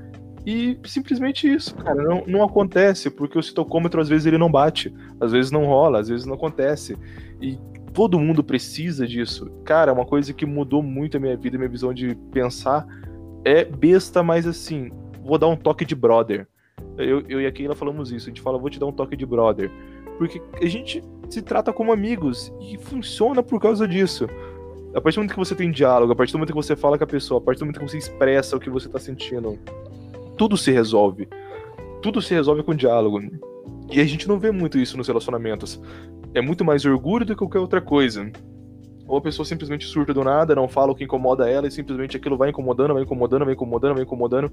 E simplesmente isso, cara, não, não acontece, porque o citocômetro às vezes ele não bate, às vezes não rola, às vezes não acontece. E todo mundo precisa disso. Cara, uma coisa que mudou muito a minha vida, a minha visão de pensar é besta, mas assim, vou dar um toque de brother. Eu, eu e a Keila falamos isso, a gente fala, vou te dar um toque de brother. Porque a gente se trata como amigos e funciona por causa disso. A partir do momento que você tem diálogo, a partir do momento que você fala com a pessoa, a partir do momento que você expressa o que você tá sentindo, tudo se resolve. Tudo se resolve com diálogo. E a gente não vê muito isso nos relacionamentos. É muito mais orgulho do que qualquer outra coisa. Ou a pessoa simplesmente surta do nada, não fala o que incomoda ela e simplesmente aquilo vai incomodando, vai incomodando, vai incomodando, vai incomodando.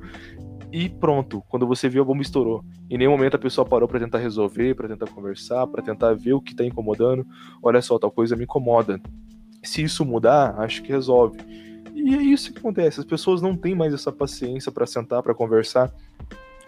E pronto, quando você viu a bomba estourou. Em nenhum momento a pessoa parou pra tentar resolver, pra tentar conversar, pra tentar ver o que tá incomodando. Olha só, tal coisa me incomoda. Se isso mudar, acho que resolve. E é isso que acontece. As pessoas não têm mais essa paciência pra sentar, pra conversar,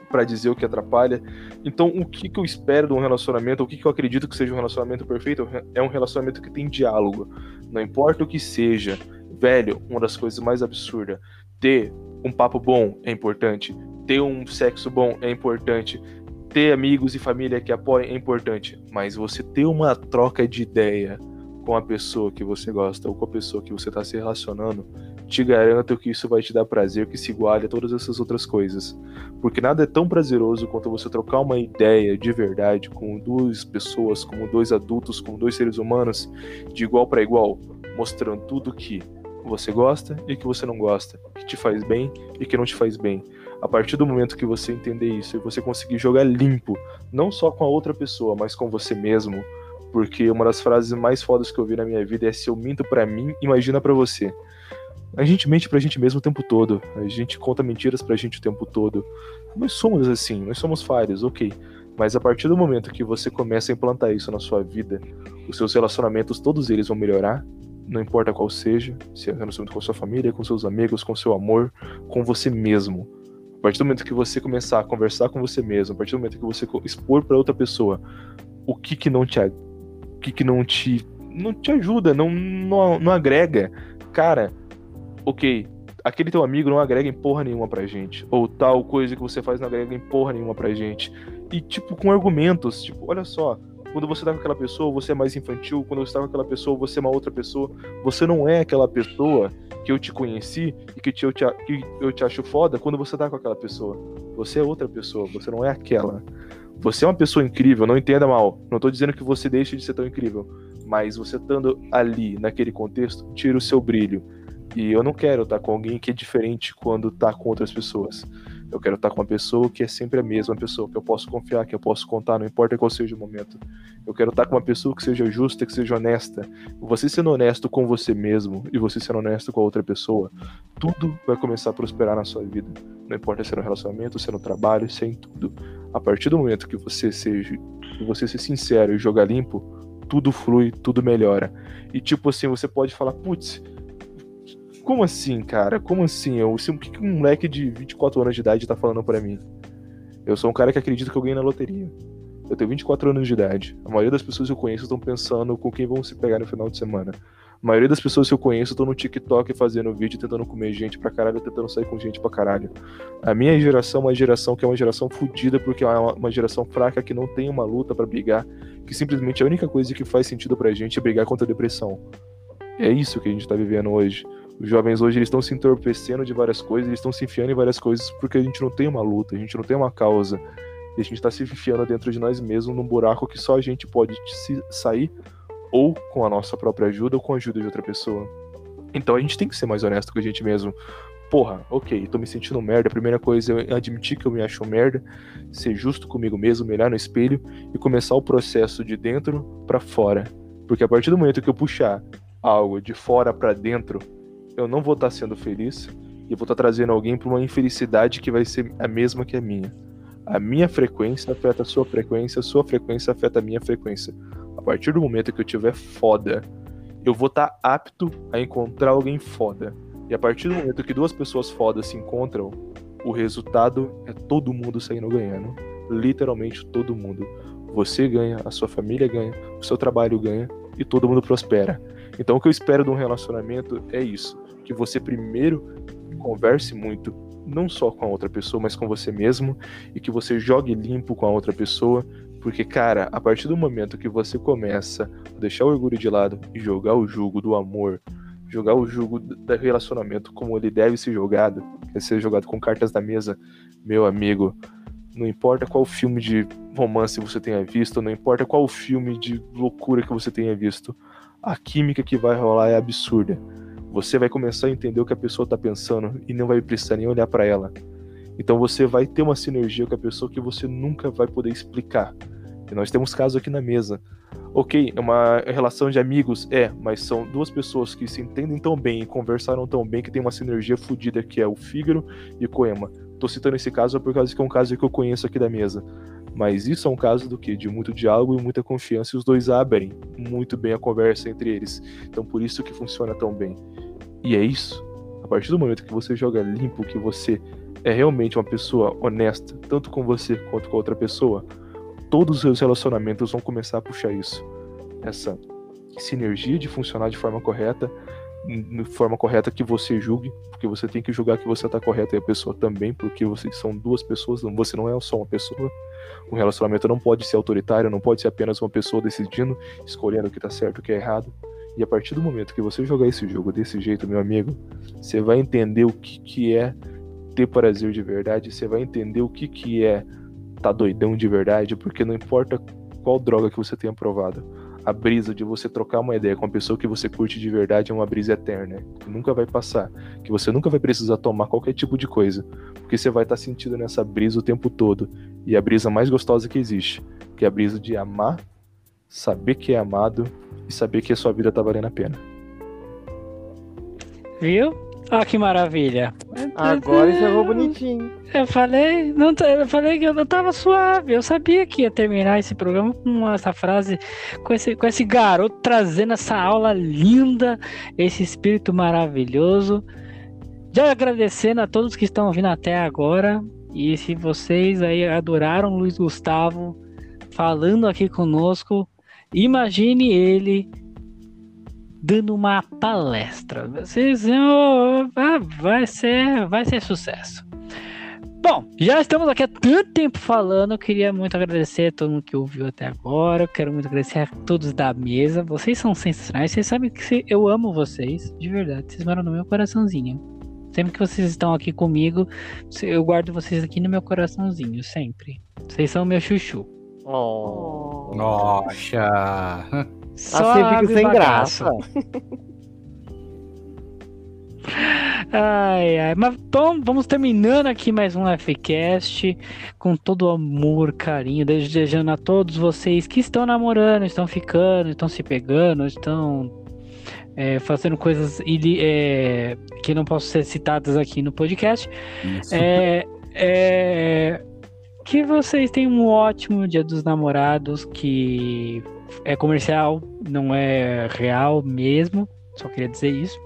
pra dizer o que atrapalha. Então, o que, que eu espero de um relacionamento, o que, que eu acredito que seja um relacionamento perfeito, é um relacionamento que tem diálogo. Não importa o que seja, velho, uma das coisas mais absurdas. Ter um papo bom é importante. Ter um sexo bom é importante. Ter amigos e família que apoiem é importante. Mas você ter uma troca de ideia com a pessoa que você gosta ou com a pessoa que você está se relacionando, te garanto que isso vai te dar prazer que se iguale a todas essas outras coisas. Porque nada é tão prazeroso quanto você trocar uma ideia de verdade com duas pessoas, como dois adultos, como dois seres humanos, de igual para igual, mostrando tudo que você gosta e que você não gosta, que te faz bem e que não te faz bem. A partir do momento que você entender isso e você conseguir jogar limpo, não só com a outra pessoa, mas com você mesmo, porque uma das frases mais fodas que eu vi na minha vida é se eu minto pra mim, imagina pra você. A gente mente pra gente mesmo o tempo todo, a gente conta mentiras pra gente o tempo todo. Nós somos assim, nós somos falhos, ok. Mas a partir do momento que você começa a implantar isso na sua vida, os seus relacionamentos, todos eles vão melhorar, não importa qual seja, se é relacionamento com a sua família, com seus amigos, com seu amor, com você mesmo. A partir do momento que você começar a conversar com você mesmo, a partir do momento que você expor para outra pessoa o que que não te que que não te não te ajuda, não, não não agrega, cara, ok, aquele teu amigo não agrega em porra nenhuma pra gente. Ou tal coisa que você faz não agrega em porra nenhuma pra gente. E, tipo, com argumentos, tipo, olha só, quando você tá com aquela pessoa, você é mais infantil, quando você tá com aquela pessoa, você é uma outra pessoa. Você não é aquela pessoa que eu te conheci e que, te, eu, te, que eu te acho foda quando você tá com aquela pessoa. Você é outra pessoa, você não é aquela. Você é uma pessoa incrível, não entenda mal. Não tô dizendo que você deixe de ser tão incrível. Mas você estando ali, naquele contexto, tira o seu brilho. E eu não quero estar com alguém que é diferente quando tá com outras pessoas. Eu quero estar com uma pessoa que é sempre a mesma pessoa, que eu posso confiar, que eu posso contar, não importa qual seja o momento. Eu quero estar com uma pessoa que seja justa, que seja honesta. Você sendo honesto com você mesmo e você sendo honesto com a outra pessoa, tudo vai começar a prosperar na sua vida. Não importa se é no relacionamento, se é no trabalho, se é em tudo. A partir do momento que você seja, que você ser sincero e jogar limpo, tudo flui, tudo melhora. E tipo assim, você pode falar, putz, Como assim, cara? Como assim? Eu, assim, o que, que um moleque de 24 anos de idade tá falando pra mim? Eu sou um cara que acredita que eu ganhei na loteria. Eu tenho 24 anos de idade. A maioria das pessoas que eu conheço estão pensando com quem vão se pegar no final de semana. A maioria das pessoas que eu conheço estão no TikTok fazendo vídeo, tentando comer gente pra caralho, tentando sair com gente pra caralho. A minha geração é uma geração que é uma geração fodida, porque é uma, geração fraca que não tem uma luta pra brigar, que simplesmente a única coisa que faz sentido pra gente é brigar contra a depressão. É isso que a gente tá vivendo hoje. Os jovens hoje eles estão se entorpecendo de várias coisas, eles estão se enfiando em várias coisas porque a gente não tem uma luta, a gente não tem uma causa. E a gente tá se enfiando dentro de nós mesmos num buraco que só a gente pode se sair ou com a nossa própria ajuda ou com a ajuda de outra pessoa. Então a gente tem que ser mais honesto com a gente mesmo. Porra, ok, tô me sentindo merda. A primeira coisa é admitir que eu me acho merda, ser justo comigo mesmo, mirar no espelho e começar o processo de dentro para fora. Porque a partir do momento que eu puxar algo de fora para dentro, eu não vou estar tá sendo feliz e vou estar tá trazendo alguém para uma infelicidade que vai ser a mesma que a minha. A minha frequência afeta a sua frequência, a sua frequência afeta a minha frequência. Partir do momento que eu tiver foda, eu vou estar tá apto a encontrar alguém foda. E a partir do momento que duas pessoas fodas se encontram, o resultado é todo mundo saindo ganhando. Literalmente todo mundo. Você ganha, a sua família ganha, o seu trabalho ganha e todo mundo prospera. Então o que eu espero de um relacionamento é isso que você primeiro converse muito, não só com a outra pessoa, mas com você mesmo, e que você jogue limpo com a outra pessoa, porque, cara, a partir do momento que você começa a deixar o orgulho de lado e jogar o jogo do amor, jogar o jogo do relacionamento como ele deve ser jogado, quer ser jogado com cartas da mesa, meu amigo, não importa qual filme de romance você tenha visto, não importa qual filme de loucura que você tenha visto, a química que vai rolar é absurda. Você vai começar a entender o que a pessoa está pensando e não vai precisar nem olhar para ela. Então você vai ter uma sinergia com a pessoa que você nunca vai poder explicar. E nós temos casos aqui na mesa. Ok, é uma relação de amigos, é, mas são duas pessoas que se entendem tão bem e conversaram tão bem que tem uma sinergia fodida que é o Fígaro e o Coema. Tô citando esse caso por causa que é um caso que eu conheço aqui da mesa. Mas isso é um caso do que? De muito diálogo e muita confiança, e os dois abrem muito bem a conversa entre eles. Então por isso que funciona tão bem. E é isso. A partir do momento que você joga limpo, que você é realmente uma pessoa honesta, tanto com você quanto com outra pessoa, todos os seus relacionamentos vão começar a puxar isso. Essa sinergia de funcionar de forma correta, de forma correta que você julgue, porque você tem que julgar que você está correto e a pessoa também, porque vocês são duas pessoas, você não é só uma pessoa. Um relacionamento não pode ser autoritário, não pode ser apenas uma pessoa decidindo, escolhendo o que está certo e o que é errado. E a partir do momento que você jogar esse jogo desse jeito, meu amigo, você vai entender o que, que é ter prazer de verdade, você vai entender o que, que é tá doidão de verdade, porque não importa qual droga que você tenha provado, a brisa de você trocar uma ideia com uma pessoa que você curte de verdade é uma brisa eterna, que nunca vai passar, que você nunca vai precisar tomar qualquer tipo de coisa, porque você vai estar tá sentindo nessa brisa o tempo todo, e a brisa mais gostosa que existe, que é a brisa de amar, saber que é amado e saber que a sua vida tá valendo a pena. Viu? Olha que maravilha. Agora encerrou bonitinho. Eu falei, não, eu falei que eu não tava suave. Eu sabia que ia terminar esse programa com essa frase, com esse, com esse garoto trazendo essa aula linda, esse espírito maravilhoso. Já agradecendo a todos que estão vindo até agora. E se vocês aí adoraram Luiz Gustavo falando aqui conosco, Imagine ele dando uma palestra. Vocês vão, ah, vai ser, vai ser sucesso. Bom, já estamos aqui há tanto tempo falando. Eu queria muito agradecer a todo mundo que ouviu até agora. Eu quero muito agradecer a todos da mesa. Vocês são sensacionais. Vocês sabem que eu amo vocês, de verdade. Vocês moram no meu coraçãozinho. Sempre que vocês estão aqui comigo, eu guardo vocês aqui no meu coraçãozinho, sempre. Vocês são meu chuchu. Oh. Nossa. Só assim fica sem graça. [laughs] Ai, ai, mas bom, vamos terminando aqui mais um Fcast com todo o amor, carinho, desejando a todos vocês que estão namorando, estão ficando, estão se pegando, estão é, fazendo coisas é, que não possam ser citadas aqui no podcast. É, é, que vocês tenham um ótimo Dia dos Namorados, que é comercial, não é real mesmo. Só queria dizer isso.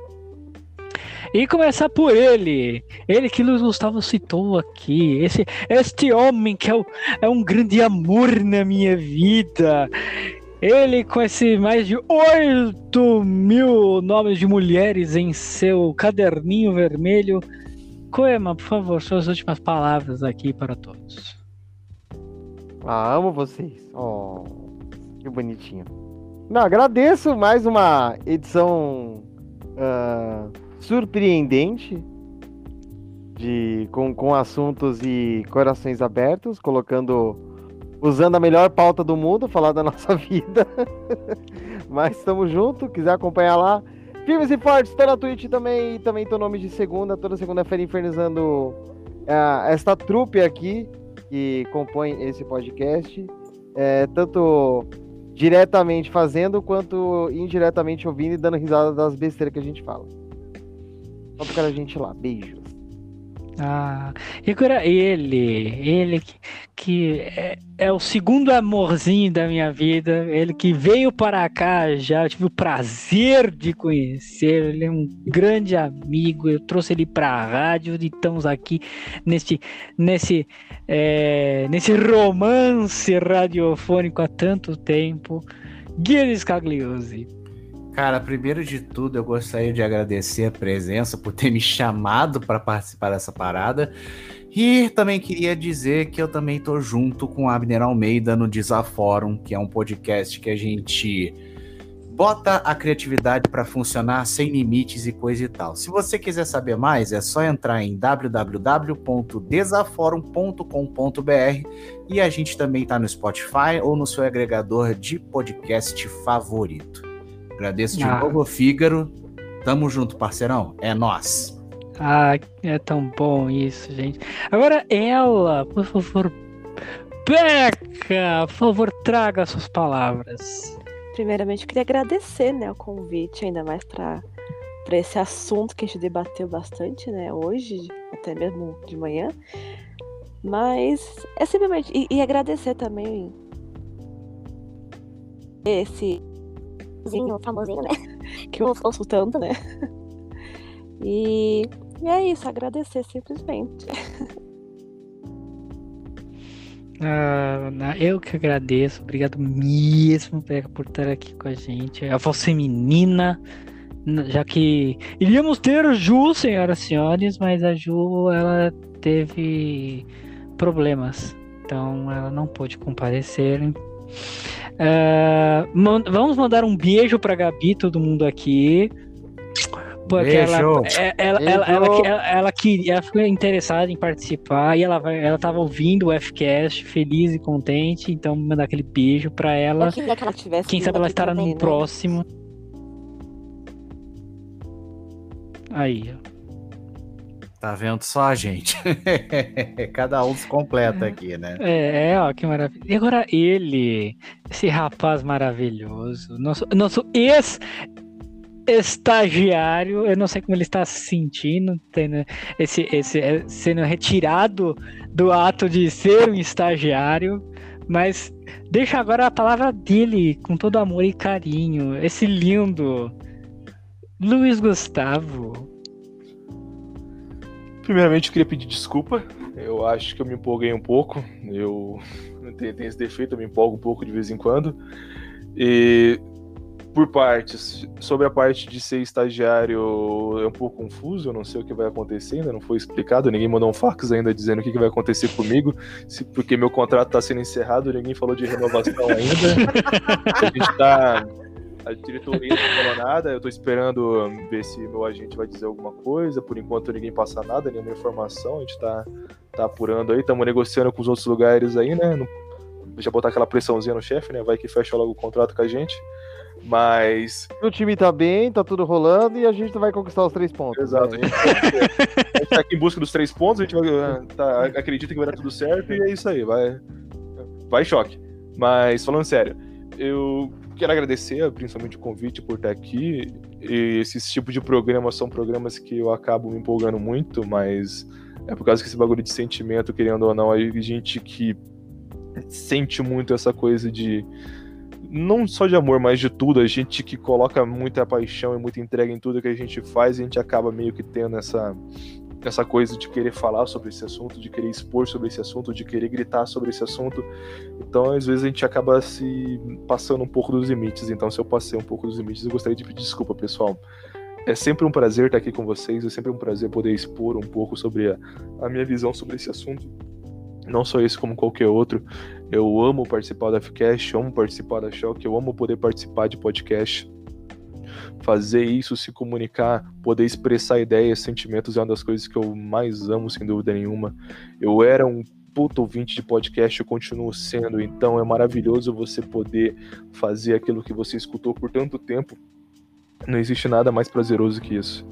E começar por ele. Ele que Luiz Gustavo citou aqui. Esse, este homem que é, o, é um grande amor na minha vida. Ele com esse mais de 8 mil nomes de mulheres em seu caderninho vermelho. Coema, por favor, suas últimas palavras aqui para todos. Ah, amo vocês. Oh, que bonitinho. Não, agradeço mais uma edição ah, surpreendente de com, com assuntos e corações abertos, colocando usando a melhor pauta do mundo, falar da [laughs] nossa vida. Mas estamos junto, quiser acompanhar lá. Firmes e fortes, tô na Twitch também, e também tô nome de segunda, toda segunda-feira infernizando ah, esta trupe aqui que compõe esse podcast, é, tanto diretamente fazendo quanto indiretamente ouvindo e dando risada das besteiras que a gente fala. Só porque a gente lá, beijos. Ah, e agora ele, ele que, que é, é o segundo amorzinho da minha vida, ele que veio para cá já, eu tive o prazer de conhecer, ele é um grande amigo, eu trouxe ele para a rádio e estamos aqui nesse, nesse, é, nesse romance radiofônico há tanto tempo. Guilherme Scagliosi. Cara, primeiro de tudo, eu gostaria de agradecer a presença por ter me chamado para participar dessa parada. E também queria dizer que eu também tô junto com Abner Almeida no Desafórum, que é um podcast que a gente bota a criatividade para funcionar sem limites e coisa e tal. Se você quiser saber mais, é só entrar em www.desaforum.com.br e a gente também tá no Spotify ou no seu agregador de podcast favorito. Agradeço de Ah. novo, Fígaro. Tamo junto, parceirão. É nós. Ah, é tão bom isso, gente. Agora ela, por favor, Beca, por favor, traga suas palavras. Primeiramente, eu queria agradecer né, o convite, ainda mais para esse assunto que a gente debateu bastante né, hoje, até mesmo de manhã. Mas é simplesmente. E, e agradecer também esse [laughs] famosinho, né? [laughs] Que eu ouço tanto, né? [laughs] E, e é isso, agradecer simplesmente. Ah, eu que agradeço, obrigado mesmo, por estar aqui com a gente. A voz feminina, n- já que iríamos ter Ju, senhoras e senhores, mas a Ju, ela teve problemas, então ela não pôde comparecer. Ah, man- vamos mandar um beijo pra Gabi, todo mundo aqui. Porque ela, Beijo. é- ela, ela, ela, ela, ela queria, ela ficou interessada em participar e ela, vai, ela tava ouvindo o Fcast, feliz e contente, então mandar aquele beijo pra ela. Eu queria que ela tivesse Quem sabe ela estará também, no né? próximo. Aí, ó. Tá vendo só a gente? [laughs] Cada um se completa aqui, né? É, é, ó, que maravilha. E agora ele, esse rapaz maravilhoso, nosso, nosso ex estagiário, eu não sei como ele está se sentindo, tendo esse, esse, é, sendo retirado do ato de ser um estagiário, mas deixa agora a palavra dele com todo amor e carinho, esse lindo Luiz Gustavo. Primeiramente, eu queria pedir desculpa. Eu acho que eu me empolguei um pouco. Eu tenho, esse defeito, eu me empolgo um pouco de vez em quando. E por partes, sobre a parte de ser estagiário, é um pouco confuso. Eu não sei o que vai acontecer, ainda não foi explicado. Ninguém mandou um fax ainda dizendo o que, vai acontecer comigo, se- porque meu contrato está sendo encerrado. Ninguém falou de renovação ainda. A gente tá. A diretoria não falou nada, eu tô esperando ver se meu agente vai dizer alguma coisa. Por enquanto ninguém passa nada, nenhuma informação. A gente tá, tá apurando aí, estamos negociando com os outros lugares aí, né? Não, deixa eu botar aquela pressãozinha no chefe, né? Vai que fecha logo o contrato com a gente. Mas. O time tá bem, tá tudo rolando e a gente vai conquistar os três pontos. Exato, a né? gente, a gente tá aqui em busca dos três pontos, a gente vai, tá, acredita que vai dar tudo certo e é isso aí, vai, vai choque. Mas falando sério, eu quero agradecer principalmente o convite por estar aqui. E esses tipos de programas são programas que eu acabo me empolgando muito, mas é por causa que esse bagulho de sentimento, querendo ou não, a gente que sente muito essa coisa de não só de amor, mas de tudo, a gente que coloca muita paixão e muita entrega em tudo que a gente faz, a gente acaba meio que tendo essa essa coisa de querer falar sobre esse assunto, de querer expor sobre esse assunto, de querer gritar sobre esse assunto. Então, às vezes a gente acaba se passando um pouco dos limites. Então, se eu passei um pouco dos limites, eu gostaria de pedir desculpa, pessoal. É sempre um prazer estar aqui com vocês, é sempre um prazer poder expor um pouco sobre a, a minha visão sobre esse assunto. Não só esse, como qualquer outro. Eu amo participar da FCast, amo participar da Shock, eu amo poder participar de podcast fazer isso, se comunicar, poder expressar ideias, sentimentos é uma das coisas que eu mais amo, sem dúvida nenhuma. Eu era um puto ouvinte de podcast, eu continuo sendo, então é maravilhoso você poder fazer aquilo que você escutou por tanto tempo. Não existe nada mais prazeroso que isso.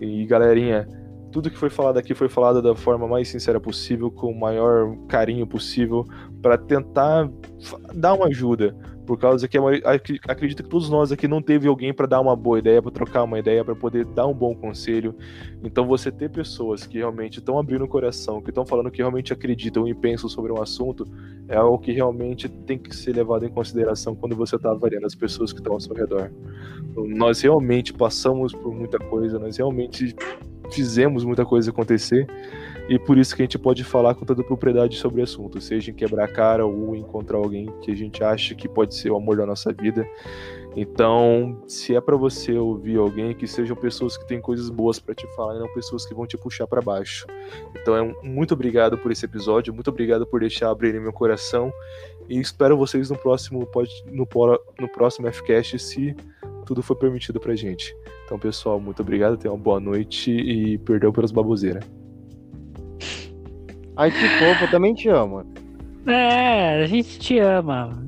E galerinha, tudo que foi falado aqui foi falado da forma mais sincera possível, com o maior carinho possível, para tentar dar uma ajuda por causa que acredito que todos nós aqui não teve alguém para dar uma boa ideia, para trocar uma ideia, para poder dar um bom conselho. Então você ter pessoas que realmente estão abrindo o coração, que estão falando que realmente acreditam e pensam sobre um assunto, é algo que realmente tem que ser levado em consideração quando você está avaliando as pessoas que estão ao seu redor. Nós realmente passamos por muita coisa, nós realmente fizemos muita coisa acontecer e por isso que a gente pode falar com toda propriedade sobre o assunto, seja em quebrar a cara ou encontrar alguém que a gente acha que pode ser o amor da nossa vida. Então, se é para você ouvir alguém, que sejam pessoas que têm coisas boas para te falar e não pessoas que vão te puxar para baixo. Então, é um, muito obrigado por esse episódio, muito obrigado por deixar abrir meu coração e espero vocês no próximo no, no próximo Fcast, se tudo for permitido pra gente. Então, pessoal, muito obrigado, tenham uma boa noite e perdão pelas baboseiras. Ai, que fofo, eu também te amo. É, a gente te ama.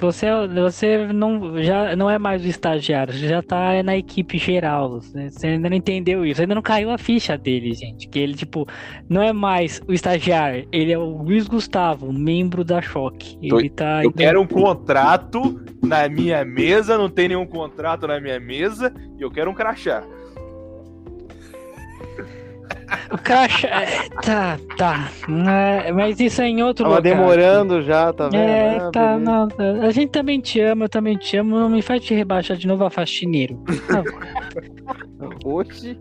Você, você não, já não é mais o estagiário, você já tá na equipe geral. Né? Você ainda não entendeu isso, ainda não caiu a ficha dele, gente. Que ele, tipo, não é mais o estagiário, ele é o Luiz Gustavo, membro da Choque. Ele tá. Eu quero um contrato na minha mesa, não tem nenhum contrato na minha mesa, e eu quero um crachá. O crachá. É, tá, tá. É, mas isso é em outro Tava lugar. demorando já, tá vendo? É, Ah, tá, não, tá. A gente também te ama, eu também te amo. Não me faz te rebaixar de novo a faxineiro. [laughs] Oxi.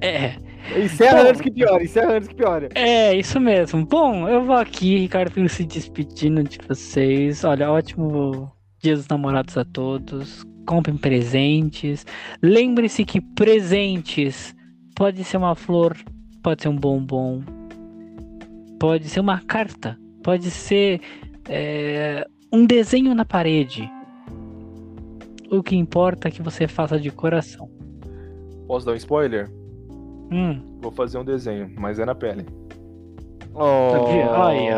É, Encerra Bom. antes que piore, encerra antes que piore. é, isso mesmo. Bom, eu vou aqui, Ricardo Filho, se despedindo de vocês. Olha, ótimo Dia dos Namorados a todos. Comprem presentes. Lembre-se que presentes pode ser uma flor, pode ser um bombom, pode ser uma carta, pode ser é, um desenho na parede. O que importa é que você faça de coração. Posso dar um spoiler? Hum, Vou fazer um desenho, mas é na pele. Oh. Aí,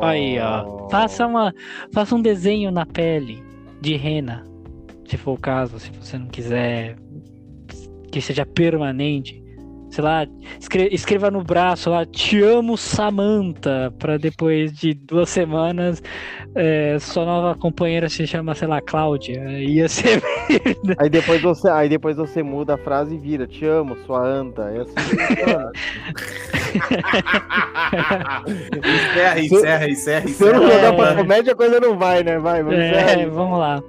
aí, ó. Faça, uma, faça um desenho na pele de rena, se for o caso, se você não quiser que seja permanente. Sei lá, escre- escreva no braço lá, te amo, Samantha, pra depois de duas semanas é, sua nova companheira se chama, sei lá, Cláudia. Ia ser. [laughs] Aí depois você, aí depois você muda a frase e vira, te amo, sua anta. É assim. Encerra, encerra, encerra, Se eu não jogar pra comédia, a coisa não vai, né? Vai, vamos É, vamos lá.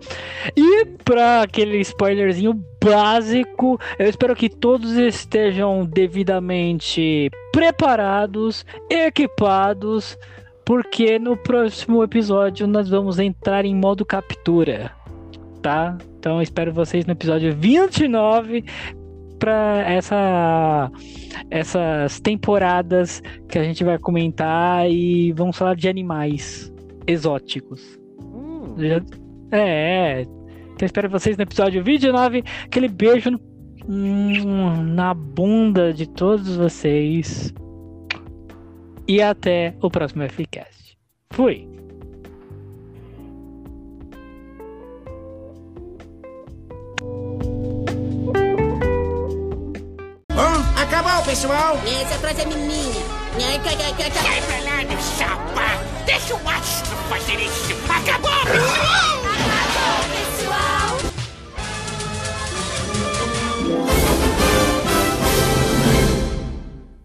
E pra aquele spoilerzinho básico, eu espero que todos estejam devidamente preparados, equipados, porque no próximo episódio nós vamos entrar em modo captura, tá? Então espero vocês no episódio 29 para essa essas temporadas que a gente vai comentar e vamos falar de animais exóticos. Hum, Já- É, é. Então espero vocês no episódio 29. Aquele beijo hum, na bunda de todos vocês. E até o próximo FCast. Fui. Acabou, pessoal! Essa frase é minha. Sai pra lá, meu chapa! Deixa o astro fazer isso! Acabou, pessoal! Yeah.